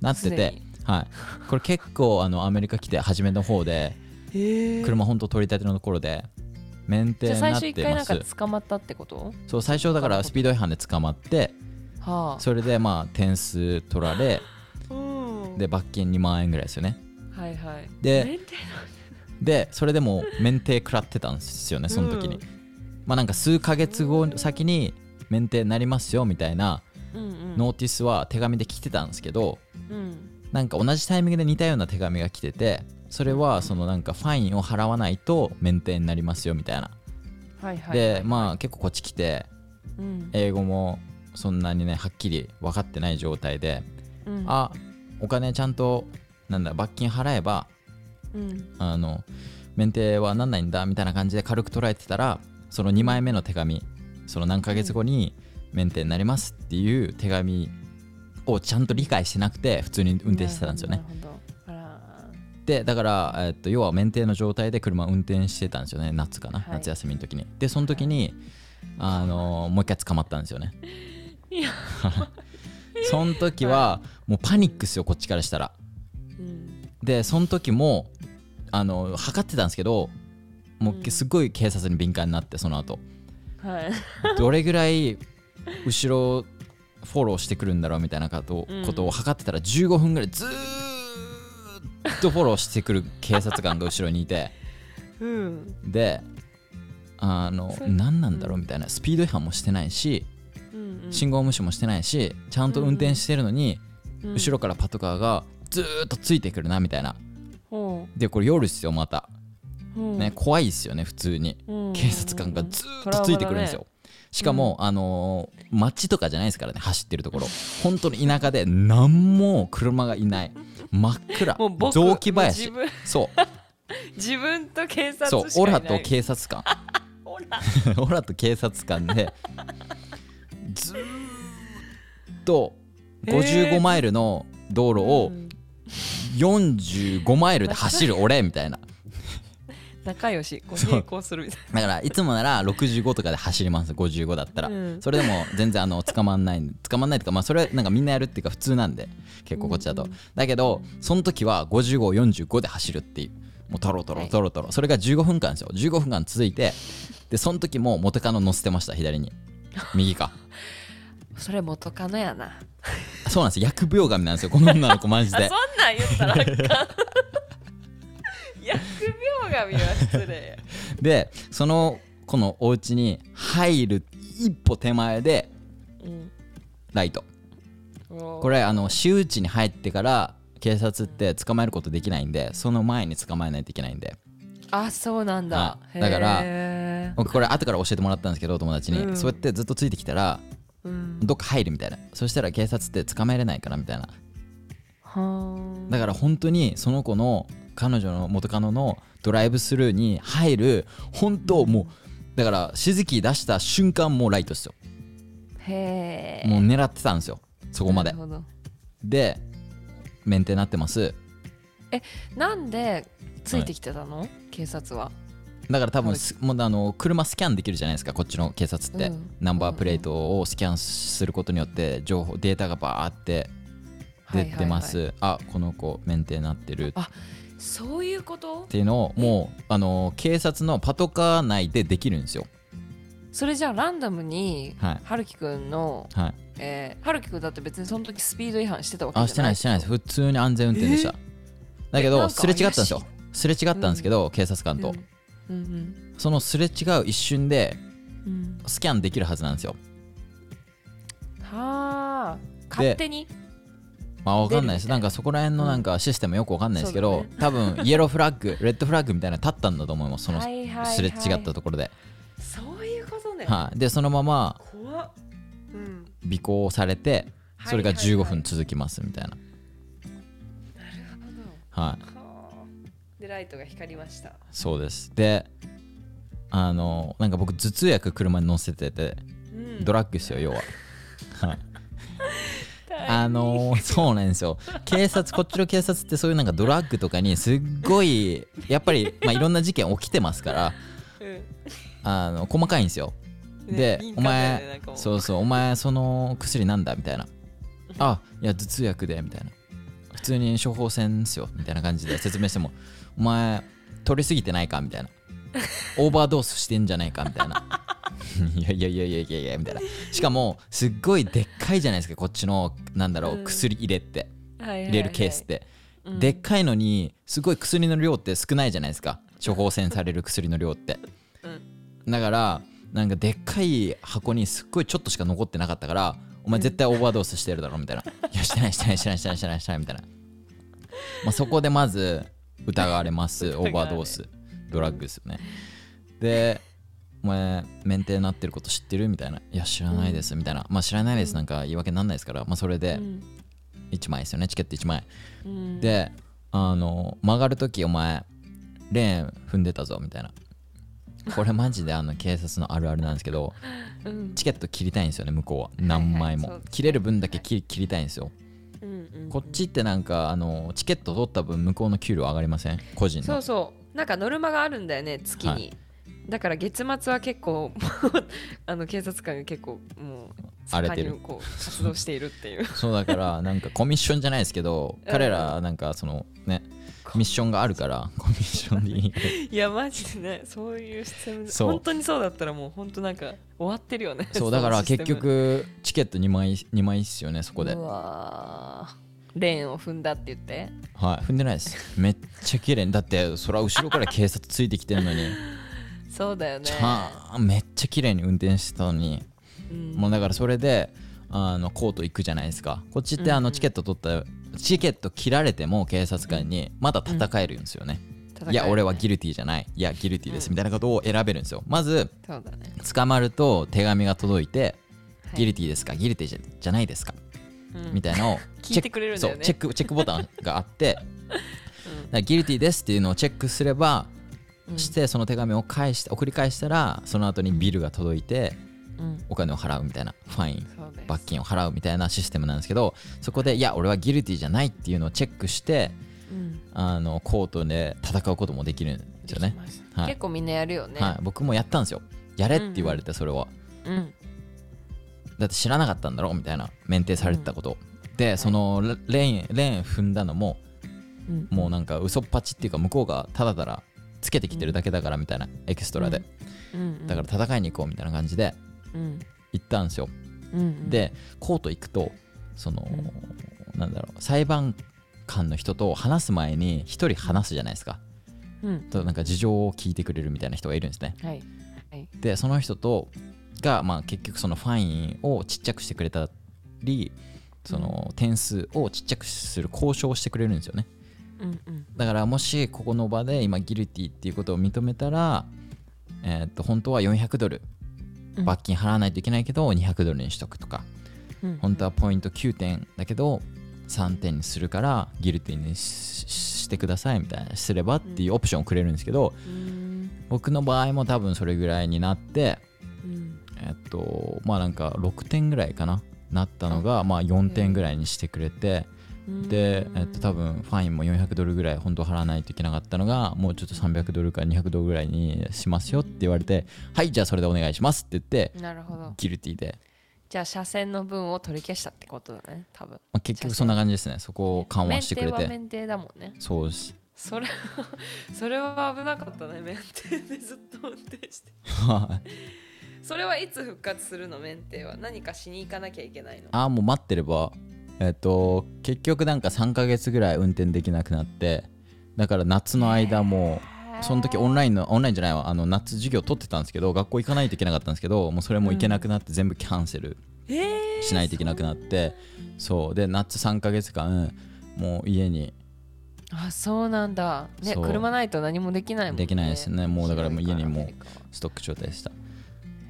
なっててはい。これ結構あのアメリカ来て初めの方で車ほんと取り立てのところで免停じゃあになっ最初一回てますなんか捕まったってこと？そう最初だからスピード違反で捕まってはあ。それでまあ点数取られうん。で罰金2万円ぐらいですよね。はいはい。でメンテでそれでも免停食らってたんですよねその時に、うんまあなんか数ヶ月後先に免停になりますよみたいなノーティスは手紙で来てたんですけどうんなんか同じタイミングで似たような手紙が来ててそれはそのなんかファインを払わないと免停になりますよみたいな。はいはいでまあ結構こっち来てうん。英語もそんなにねはっきり分かってない状態でうん。あお金ちゃんとなんだ罰金払えばうん。あの免停はなんないんだみたいな感じで軽く捉えてたらその2枚目の手紙その何ヶ月後に免停になりますっていう手紙をちゃんと理解してなくて普通に運転してたんですよね。でだから、えっと、要は免停の状態で車を運転してたんですよね。夏かな、はい。夏休みの時に。でその時に、あのもう一回捕まったんですよね。いや。*laughs* その時はもうパニックっすよこっちからしたら。うん。でその時もあの測ってたんですけどもうすごい警察に敏感になってその後。はい。どれぐらい後ろフォローしてくるんだろうみたいなことを測ってたら15分ぐらいずーっとフォローしてくる警察官が後ろにいて。*laughs* うん。であの何なんだろうみたいな。スピード違反もしてないしうんうん。信号無視もしてないしちゃんと運転してるのにうん後ろからパトカーがずーっとついてくるなみたいな。ほでこれ夜っすよまた。ね怖いっすよね普通に。うん。警察官がずーっとついてくるんですよ。しかも、あのー街とかじゃないですからね走ってるところ。本当に田舎で何も車がいない。真っ暗。雑木林。そう。*laughs* 自分と警察そう。オラと警察官。*laughs* オラ。*laughs* オラと警察官でずーっと55マイルの道路をうん。45マイルで走る俺みたいな仲良しこう並行するみたいだからいつもなら65とかで走ります。55だったら、うん。それでも全然あの捕まんない捕まんないっていうかまあそれなんかみんなやるっていうか普通なんで結構こっちだと、だけどその時は5545で走るっていう。もうトロトロトロトロ、それが15分間ですよ。15分間続いてでその時も元カノ乗せてました左に。右か。な *laughs* それ元カノやな。そうなんですよ。疫病神なんですよこの女の子マジで。*laughs* そんなん言ったらあかん。疫病神は失礼。*laughs* でその子のお家に入る一歩手前でうん。ライト。ここれあの私有地に入ってから警察って捕まえることできないんでその前に捕まえないといけないんで。あそうなんだ。はい。だから僕これ後から教えてもらったんですけど友達に、うん。そうやってずっとついてきたらうん。どっか入るみたいな。そしたら警察って捕まえれないからみたいな。だから本当にその子の彼女の元カノのドライブスルーに入る本当もうだから静木出した瞬間もうライトですよ。へえもう狙ってたんですよそこまで。なるほど。で免停なってます。なんでついてきてたの、警察は。だから多分もうあの車スキャンできるじゃないですかこっちの警察って、うん。ナンバープレートをスキャンすることによって情報データがバーって出てます、あこの子免停なってる。っあそういうこと？ていうのをもうあの警察のパトカー内でできるんですよ。それじゃあランダムにはい。春樹くんの、はい。えー、春樹くんだって別にその時スピード違反してたわけじゃない？あしてないしてないです。普通に安全運転でした、だけえなんかどすれ違ったんですよ。すれ違ったんですけど、警察官と、うんうん。そのすれ違う一瞬でうん。スキャンできるはずなんですよ。はあ。勝手に？まあわかんないです。な。なんかそこら辺のなんかシステムよくわかんないですけど、そう多分 *laughs* イエローフラッグレッドフラッグみたいなの立ったんだと思います。そのすれ違ったところで、そういうことね、はい、でそのまま怖っ。うん。尾行されてそれがはいはいはい。15分続きますみたいな。なるはいほど。はあ。でライトが光りました。そうです。であのなんか僕頭痛薬車に乗せててうん。ドラッグですよ要は。はいあのーそうなんですよ。警察こっちの警察ってそういうなんかドラッグとかにすっごいやっぱり、まあ、いろんな事件起きてますからうん。あの細かいんですよ。ねで、お前そうそうお前その薬なんだみたいな。あいや頭痛薬でみたいな。普通に処方箋っすよみたいな感じで説明してもお前取りすぎてないかみたいな。*laughs* オーバードースしてんじゃないかみたいな *laughs* いやいやいやいやいやいやみたいな。しかもすっごいでっかいじゃないですかこっちのなんだろう、うん。薬入れって入れるケースって、うん。でっかいのにすごい薬の量って少ないじゃないですか。処方箋される薬の量って。だからなんかでっかい箱にすっごいちょっとしか残ってなかったからお前絶対オーバードースしてるだろみたいな、*laughs* いやしてないしてないしてないしてないしてないしてないみたいな、まあ、そこでまず疑われます *laughs* オーバードースドラッグですよね。でお前メンテになってること知ってる？みたいな。いや知らないです。みたいな。まあ知らないです。なんか言い訳になんないですから。まあそれで。うん。1枚ですよね。チケット1枚。うん。であの曲がるときお前レーン踏んでたぞみたいな。これマジであの警察のあるあるなんですけど *laughs* うん。チケット切りたいんですよね向こうは。何枚も、はいはいそう切れる分だけ切切りたいんですよ。うんうん。こっちってなんかあのチケット取った分向こうの給料上がりません？個人の。そうそう。なんかノルマがあるんだよね月に、はいだから月末は結構 *laughs* あの警察官が結構もう荒れてる。活動しているっていう。そうだからなんかコミッションじゃないですけど彼らなんかそのねミッションがあるからコミッションでいいいやマジでねそういうシステム本当にそうだったらもう本当なんか終わってるよねそうだから結局チケット2枚2枚っすよねそこで。うわー。レーンを踏んだって言って。はい踏んでないです。めっちゃ綺麗。にだってそれは後ろから警察ついてきてんのにそうだよね。ちゃんめっちゃ綺麗に運転してたのに、うん。もうだからそれであのコート行くじゃないですか。こっちってあのチケット取ったチケット切られても警察官にまだ戦えるんですよね、戦えるいや俺はギルティじゃない。いやギルティですみたいなことを選べるんですよ。まずね。捕まると手紙が届いて、はい。ギルティですか？ギルティじゃじゃないですか、うん。みたいなのを *laughs* 聞いてくれるんだよね。チェックチェックボタンがあって、*laughs* だからギルティですっていうのをチェックすれば、してその手紙を返して送り返したらその後にビルが届いてうん。お金を払うみたいなファイン罰金を払うみたいなシステムなんですけどそこでい。や俺はギルティじゃないっていうのをチェックしてうん。あのコートで戦うこともできるんですよね。結構みんなやるよね。はい、僕もやったんですよ。やれって言われてそれは、うんだって知らなかったんだろ？みたいな免停されてたこと、でそのレーンレーン踏んだのもうん。もうなんか嘘っぱちっていうか向こうがただただつけてきてるだけだからみたいなエキストラで、うんだから戦いに行こうみたいな感じでうん。行ったんですよ、うんでコート行くとその、なんだろう裁判官の人と話す前に一人話すじゃないですか、うん。となんか事情を聞いてくれるみたいな人がいるんですね。でその人とが、まあ、結局そのファインをちっちゃくしてくれたりその点数をちっちゃくする交渉をしてくれるんですよねだからもしここの場で今ギルティっていうことを認めたら、えーっと本当は400ドル。うん。罰金払わないといけないけど200ドルにしとくとか。うん本当はポイント9点だけど3点にするからギルティにししてくださいみたいなすればっていうオプションをくれるんですけどうん。僕の場合も多分それぐらいになってうん。えっとまあなんか6点ぐらいかな。なったのがまあ4点ぐらいにしてくれてで、えっと、多分ファインも400ドルぐらい本当は払わないといけなかったのがもうちょっと300ドルか200ドルぐらいにしますよって言われてはいじゃあそれでお願いしますって言ってなるほど。ギルティで、じゃあ車線の分を取り消したってことだね多分。まあ、結局そんな感じですね。そこを緩和してくれて。免停だもんね。そうです。それ *laughs* それは危なかったね免停でずっと運転して。は *laughs* いそれはいつ復活するの免停は。何かしに行かなきゃいけないの。ああもう待ってればえっと結局なんか3ヶ月ぐらい運転できなくなってだから夏の間もへその時オンラインのオンラインじゃないわあの夏授業取ってたんですけど学校行かないといけなかったんですけどもうそれも行けなくなって全部キャンセルえー。しないといけなくなってそう。で夏3ヶ月間もう家にあそうなんだ。ね車ないと何もできないもんね。できないですね。もうだからもう家にもストック状態でした。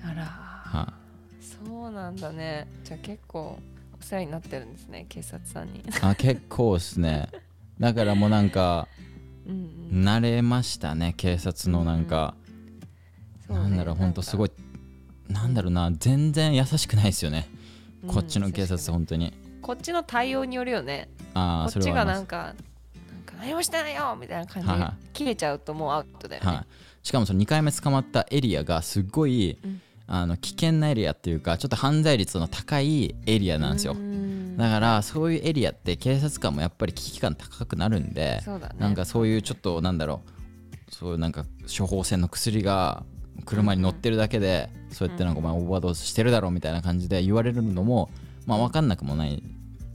あら。はそうなんだね。じゃあ結構お世話になってるんですね警察さんに。いあ結構ですね。だからもうなんかうんうん。慣れましたね警察のなんか、そうねなんだろうほんとすごいいなんだろうな全然優しくないですよね、こっちの警察本当に。にこっちの対応によるよね。ああそれこっちがなんか何もしてないよみたいな感じではいは切れちゃうともうアウトだよね、はい、しかもその2回目捕まったエリアがすごい、うんあの危険なエリアっていうかちょっと犯罪率の高いエリアなんですよ。うん。だからそういうエリアって警察官もやっぱり危機感高くなるんでね。なんかそういうちょっとなんだろうそういうなんか処方箋の薬が車に乗ってるだけで、そうやってなんかお前オーバードーズしてるだろうみたいな感じで言われるのもまあ分かんなくもない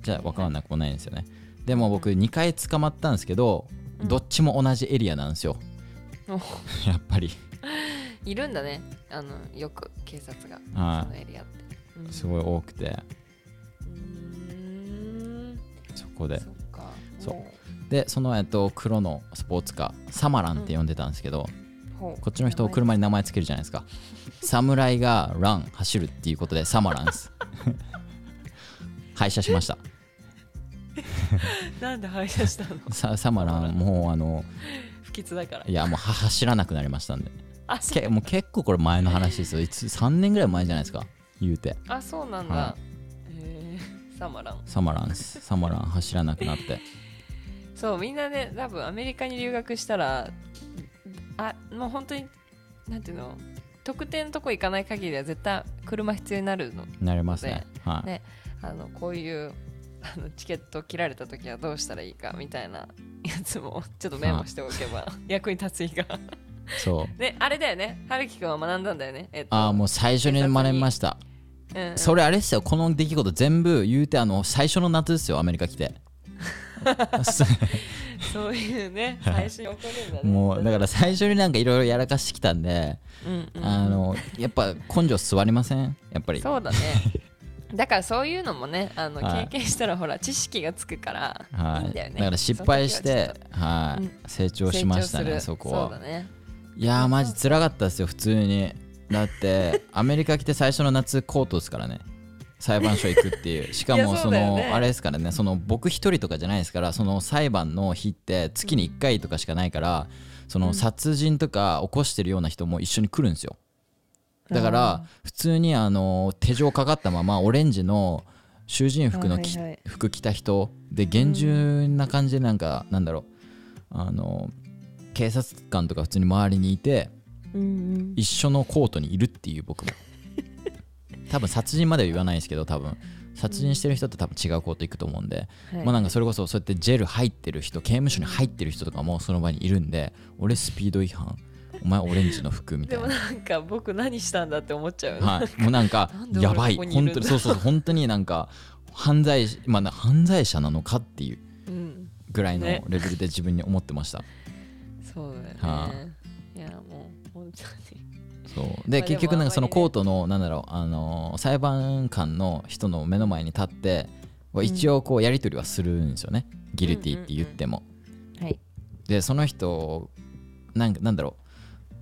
じゃあ分からなくもないんですよね。でも僕2回捕まったんですけどどっちも同じエリアなんですよ。お。*laughs* やっぱりいるんだね。あのよく警察がはい。そのエリアって。うん。すごい多くて。うーん。そこで。そっか。そう。もでその、えっと、黒のスポーツカーサマランって呼んでたんですけど、うほう。こっちの人車に名前つけるじゃないですか。侍がラン走るっていうことでサマランです廃車しました。なんで廃車したの？ササマランもうあの不吉だから。いやもうは走らなくなりましたんでけもう結構これ前の話ですよ。いつ3年ぐらい前じゃないですか。言うて。あそうなんだ、はへえサマラン。サマランサマラン。走らなくなって。*laughs* そうみんなね多分アメリカに留学したらあもう本当になんていうの特定のとこ行かない限りは絶対車必要になるの。なりますね。はい、ねあのこういうあのチケット切られた時はどうしたらいいかみたいなやつもちょっとメモしておけば *laughs* 役に立つ日がそう。ねあれだよね。春樹くんは学んだんだよね。えっとああもう最初に学びました。うんうん。それあれですよ。この出来事全部言うてあの最初の夏ですよアメリカ来て。*laughs* そういうね最初に起こるんだね。もうだから最初になんかいろいろやらかしてきたんで、うんうん。あのやっぱ根性座りません？やっぱり。そうだね。*laughs* だからそういうのもねあのはい。経験したらほら知識がつくからはい。いいんだよね。だから失敗してはい、うん。成長成しましたねそこは。そうだねいやーマジ辛かったですよ普通に。だって *laughs* アメリカ来て最初の夏コートですからね。裁判所行くっていう。*laughs* しかもそうのあれですからね。その僕一人とかじゃないですからその裁判の日って月に1回とかしかないからその殺人とか起こしてるような人も一緒に来るんですよ。だから普通にあの手錠かかったままオレンジの囚人服のきはいはい。服着た人で厳重な感じでなんかなんだろう。あの警察官とか普通に周りにいてうんうん。一緒のコートにいるっていう僕も。*laughs* 多分殺人までは言わないですけど多分。殺人してる人って多分違うコート行くと思うんで、はい。まあなんかそれこそそうやってジェル入ってる人刑務所に入ってる人とかもその場にいるんで俺スピード違反。お前オレンジの服みたでもいななんか僕何したんだって思っちゃう。はい、もうなんかやばい。本当にそうそう本当になんか犯罪まあな犯罪者なのかっていううん。ぐらいのね。レベルで自分に思ってました、そうだよね、はいやもう本当に。そう。でまあ結局なんかそのコートのなんだろうあのー裁判官の人の目の前に立って一応こうやり取りはするんですよね、ギルティって言っても、はい。でその人なんかなんだろう。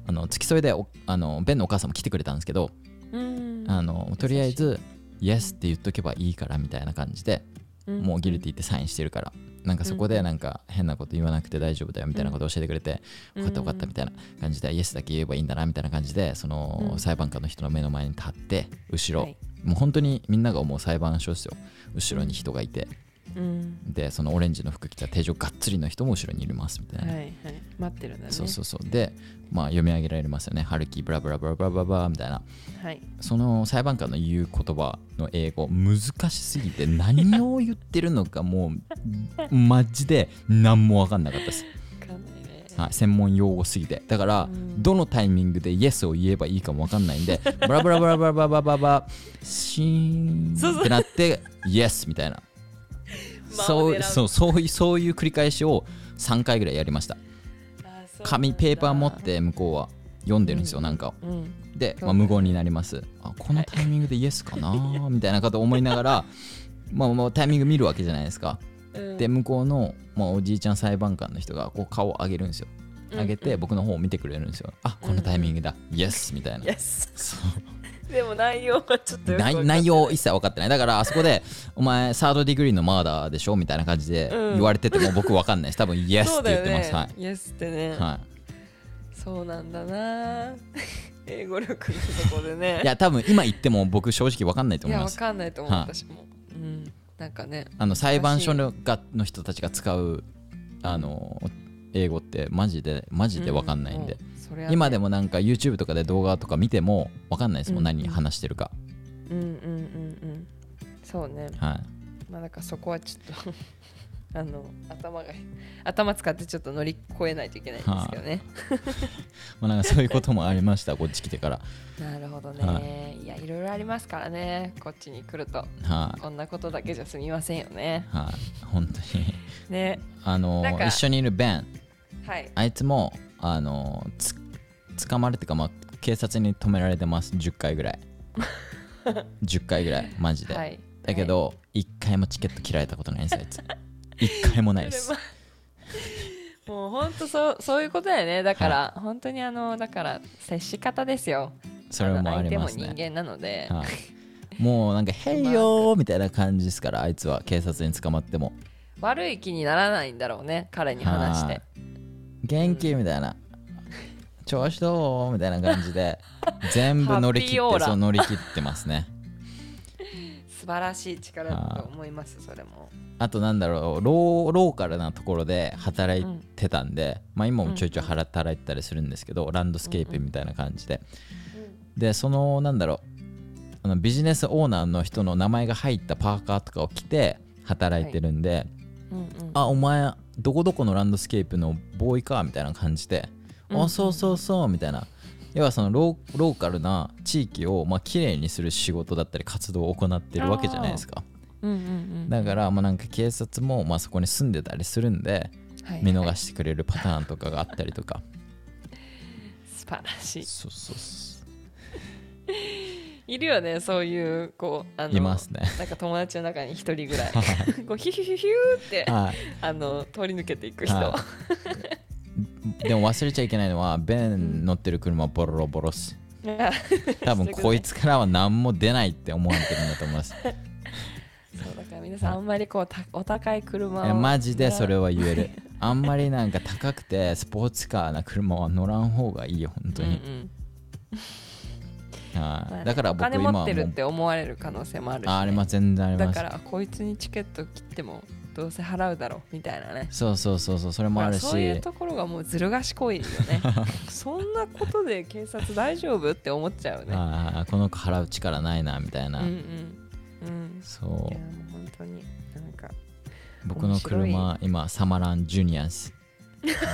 あの付き添いでおあのベンのお母さんも来てくれたんですけど、うん。あのとりあえず「イエス」って言っとけばいいからみたいな感じで、もうギルティってサインしてるからなんかそこでなんか変なこと言わなくて大丈夫だよみたいなことを教えてくれて、分かった分かったみたいな感じで、イエスだけ言えばいいんだなみたいな感じでそのうん。裁判官の人の目の前に立って後ろ、はい。もう本当にみんなが思う裁判所ですよ。後ろに人がいて、うん、でそのオレンジの服着た手錠がっつりの人も後ろにいますみたいな、はいはい、待ってるんだね。そうそうそう。で、まあ、読み上げられますよね「ハルキブラブラブラブラブラ」みたいな、はい、その裁判官の言う言葉の英語難しすぎて何を言ってるのかもうマジで何も分かんなかったです。はい、専門用語すぎてだから、どのタイミングでイエスを言えばいいかも分かんないんでブラブラブラブラブラブラブラシーンってなってイエスみたいなそうそうそういうそういう繰り返しを3回ぐらいやりました。紙ペーパー持って向こうは読んでるんですよ、なんか。をうん。で、まあ、無言になります。あこのタイミングでイエスかな？*laughs* みたいなこと思いながらまあまあタイミング見るわけじゃないですか。うん。で向こうの、まあ、おじいちゃん裁判官の人がこう顔を上げるんですよ。上げて僕の方を見てくれるんですよ。あこのタイミングだ。イエスみたいな。イエス。そうでも内容はちょっと内内容一切分かってない。だからあそこで「*laughs* お前サードディグリーのマーダーでしょ?」みたいな感じでうん。言われてても僕分かんないです。多分 *laughs* イエスって言ってます、ねイエスってね、はい、はそうなんだな。*laughs* 英語力のとこでね。い、いや多分今言っても僕正直分かんないと思います。かんないと思う、はい。私も。うん。なんかね。あの裁判所のがの人たちが使うあの英語ってマジでマジで分かんないんで、うもうそれはね。今でもなんか YouTube とかで動画とか見ても分かんないですもん、うん。何話してるか、うんうんうんうんそうね。はい。まあだからそこはちょっと *laughs* あの頭が頭使ってちょっと乗り越えないといけないんですけどね、*laughs* まあ、なんかそういうこともありました *laughs* こっち来てから。なるほどね、、はい。やいろいろありますからね。こっちに来るとはい、こんなことだけじゃ済みませんよね。はい、本当に。ね。あの一緒にいるベン。はい。あいつもあのつ捕まるっていうか、まあ、警察に止められてます。10回ぐらい。*laughs* 10回ぐらい。マジで、はい。だけど、1回もチケット切られたことないんですあいつ。1回もないです。*laughs* もう本当そうそういうことだよね。だから、本当にあのだから接し方ですよ。それもありますね。の相手も人間なので、はい、もうなんか「ヘイヨー! *laughs*」みたいな感じですからあいつは警察に捕まっても。悪い気にならないんだろうね彼に話して。はい元気？みたいな。調子どう？みたいな感じで。全部乗り切ってそう乗り切ってますね。素晴らしい力だと思いますそれも。あとなんだろうローローカルなところで働いてたんで、まあ今もちょいちょい働いてたりするんですけど、 landscape みたいな感じで、でそのなんだろうあのビジネスオーナーの人の名前が入ったパーカーとかを着て働いてるんで、うんうん。あお前どこどこの landscape のボーイかみたいな感じで、うんあそうそうそうみたいな。要はそのローカルな地域をまあ綺麗にする仕事だったり活動を行ってるわけじゃないですか。うんうんうん。だからまあなんか警察もまあそこに住んでたりするんではい見逃してくれるパターンとかがあったりとか。*laughs* 素晴らしい。そうそうそいるよねそういうこうあうのいますね。なんか友達の中に一人ぐらい。*laughs* こうヒュヒュヒュヒューってはい。あの通り抜けていく人、は *laughs* でも忘れちゃいけないのはベン乗ってる車ボロボロっす。多分 *laughs* こいつからは何も出ないって思われてるんだと思います。そうだから皆さんあんまりこうたお高い車をマジでそれはは言える。あんまりなんか高くてスポーツカーな車は乗らん方がいいよ本当に、うんうんはい。だから僕お金今はもう持ってるって思われる可能性もあるし、ね、ああります全然あります。だからこいつにチケット切ってもどうせ払うだろうみたいなね。そうそうそうそうそれもあるし。そういうところがもうずる賢いよね。*laughs* そんなことで警察大丈夫って思っちゃうね。あーこの子払う力ないなみたいな、うんうんうん。そいやもうう本当になんか僕の車今サマランジュニアス。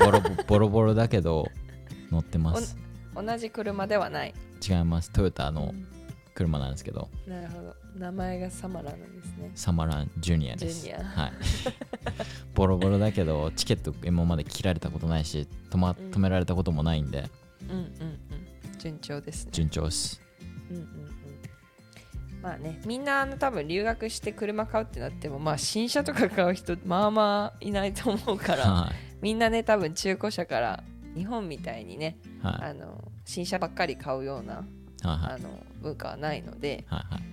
ボロボボロボロだけど乗ってます同じ車ではない。違います。トヨタの車なんですけど。なるほど。名前がサマラなんですね。サマランジュニアです。ジュニア。はい。*laughs* ボロボロだけどチケット今まで切られたことないし止,、ま、止められたこともないんで。うんうんうん。順調ですね。順調っす。うんうんうん。まあねみんなあの多分留学して車買うってなってもまあ新車とか買う人まあまあいないと思うから。はい。みんなね多分中古車から日本みたいにねはい。あの新車ばっかり買うようなはいあの文化はないのではいはい。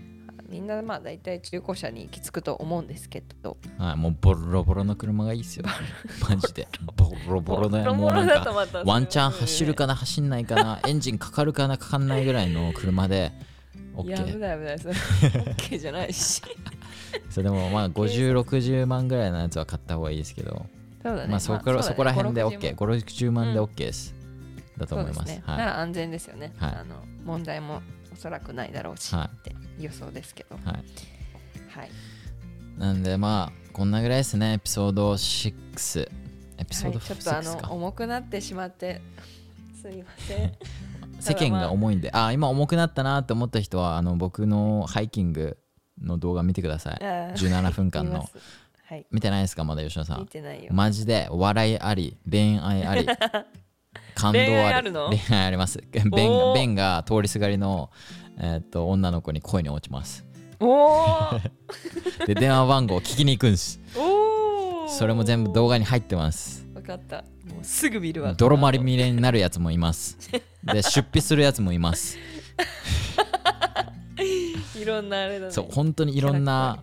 みんなまあ大体中古車に行き着くと思うんですけど。はい、もうボロボロの車がいいっすよ。マジで。ボロボロだよ。もうなんか、ワンチャン走るかな、走んないかな、エンジンかかるかな、かかんないぐらいの車で、いや危 OK。ない危ないそれ。OK じゃないし。*laughs* それでもまあ、50、60万ぐらいのやつは買った方がいいですけど、そうだね。まあそこから、うだね。そこら辺で5 OK。60 5、60万でうん。OK です。だとそう思います。ですね、はい。なら安全ですよね、はい。あの問題もおそらくないだろうし、はいって予想ですけど。はい。はい。なんでまあ、こんなぐらいですね、エピソード6。エピソードはい、ちょっとあ6か。の重くなってしまって。*laughs* すみません。*laughs* 世間が重いんで、あ、今重くなったなって思った人は、あの、僕のハイキングの動画見てください。あー。17分間の *laughs* はい。見てないですかまだ吉野さん。見てないよ、マジで笑いあり恋愛あり *laughs* 感動ある恋愛あるの？恋愛あります。ベンベンが通りすがりの、えーっと女の子に恋に落ちます。お *laughs* で電話番号を聞きに行くんです。ーおー。それも全部動画に入ってます。分かった。もうすぐ見るわ。泥まりみれになるやつもいます。で *laughs* 出費するやつもいます。いろんなあれだね。そう本当にいろんな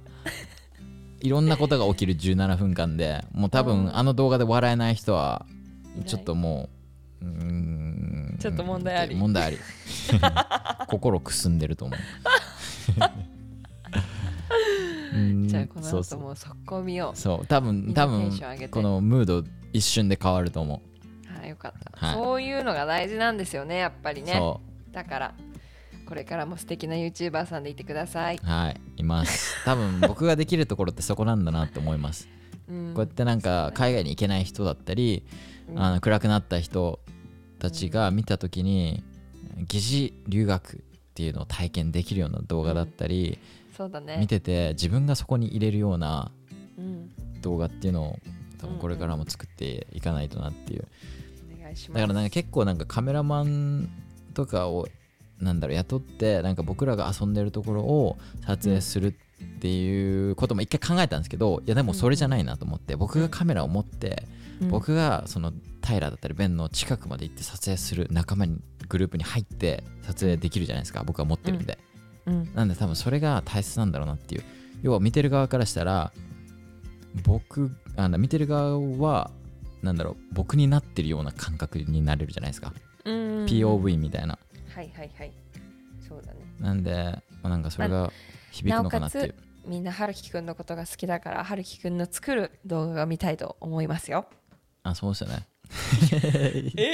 いろんなことが起きる17分間でもう多分あの動画で笑えない人はちょっともううーん。ちょっと問題あり。問題あり。*laughs* 心くすんでると思う。*laughs* うん。じゃあこの後もう速攻見よそう。多分多分このムード一瞬で変わると思う。はいよかった、はいそういうのが大事なんですよねやっぱりう、ね。そだからこれからも素敵な YouTuber さんでいてください、うはいいます。*laughs* 多分僕ができるところってそこなんだなって思います。うん。こうやってなんか海外に行けない人だったり、うん。あの暗くなった人たちが見た時に疑似留学っていうのを体験できるような動画だったり、そうだね。見てて自分がそこに入れるようなうん、動画っていうのを多分これからも作っていかないとなっていう。お願いします。だからなんか結構なんかカメラマンとかをなんだろう雇ってなんか僕らが遊んでるところを撮影するっていうことも一回考えたんですけどいやでもそれじゃないなと思って僕がカメラを持ってうん。僕がその平だったりベンの近くまで行って撮影する仲間にグループに入って撮影できるじゃないですか。僕は持ってるんで、うん。なんで多分それが大切なんだろうなっていう。要は見てる側からしたら僕あの見てる側はなんだろう僕になってるような感覚になれるじゃないですか、うん。POV みたいなはいはいはい。そうだね。なんで、まあ、なんかそれが響くのかなっていう。みんなはるきくんのことが好きだからはるきくんの作る動画が見たいと思いますよ。あそうですよね。*laughs*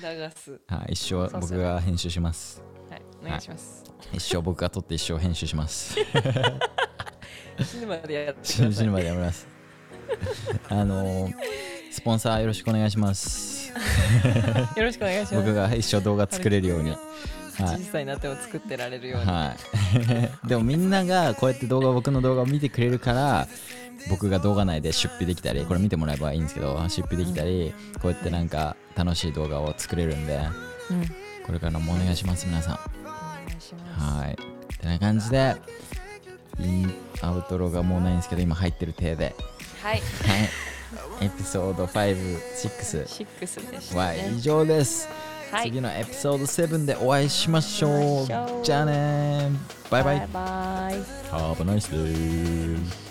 流す。はい一生僕が編集します。はいお願いします、一生僕が撮って一生編集します。*laughs* 死ぬまでやってくだ死さい。ぬ *laughs* 死ぬまでやめます。あのースポンサーよろしくお願いします。*laughs* よろしくお願いします。僕が一生動画作れるように。はい。80歳になっても作ってられるように、はい。*laughs* でもみんながこうやって動画僕の動画を見てくれるから僕が動画内で出費できたりこれ見てもらえばいいんですけど出費できたりこうやってなんか楽しい動画を作れるんでうん。これからもお願いします皆さん。はい。ってな感じでインアウトロがもうないんですけど今入ってる体で。はい。はいエピソード56 6でしたはね以上です、はい。次のエピソード7でお会いしましょう。しましょう。じゃあね。バイバイ。バイバイ。Have a nice day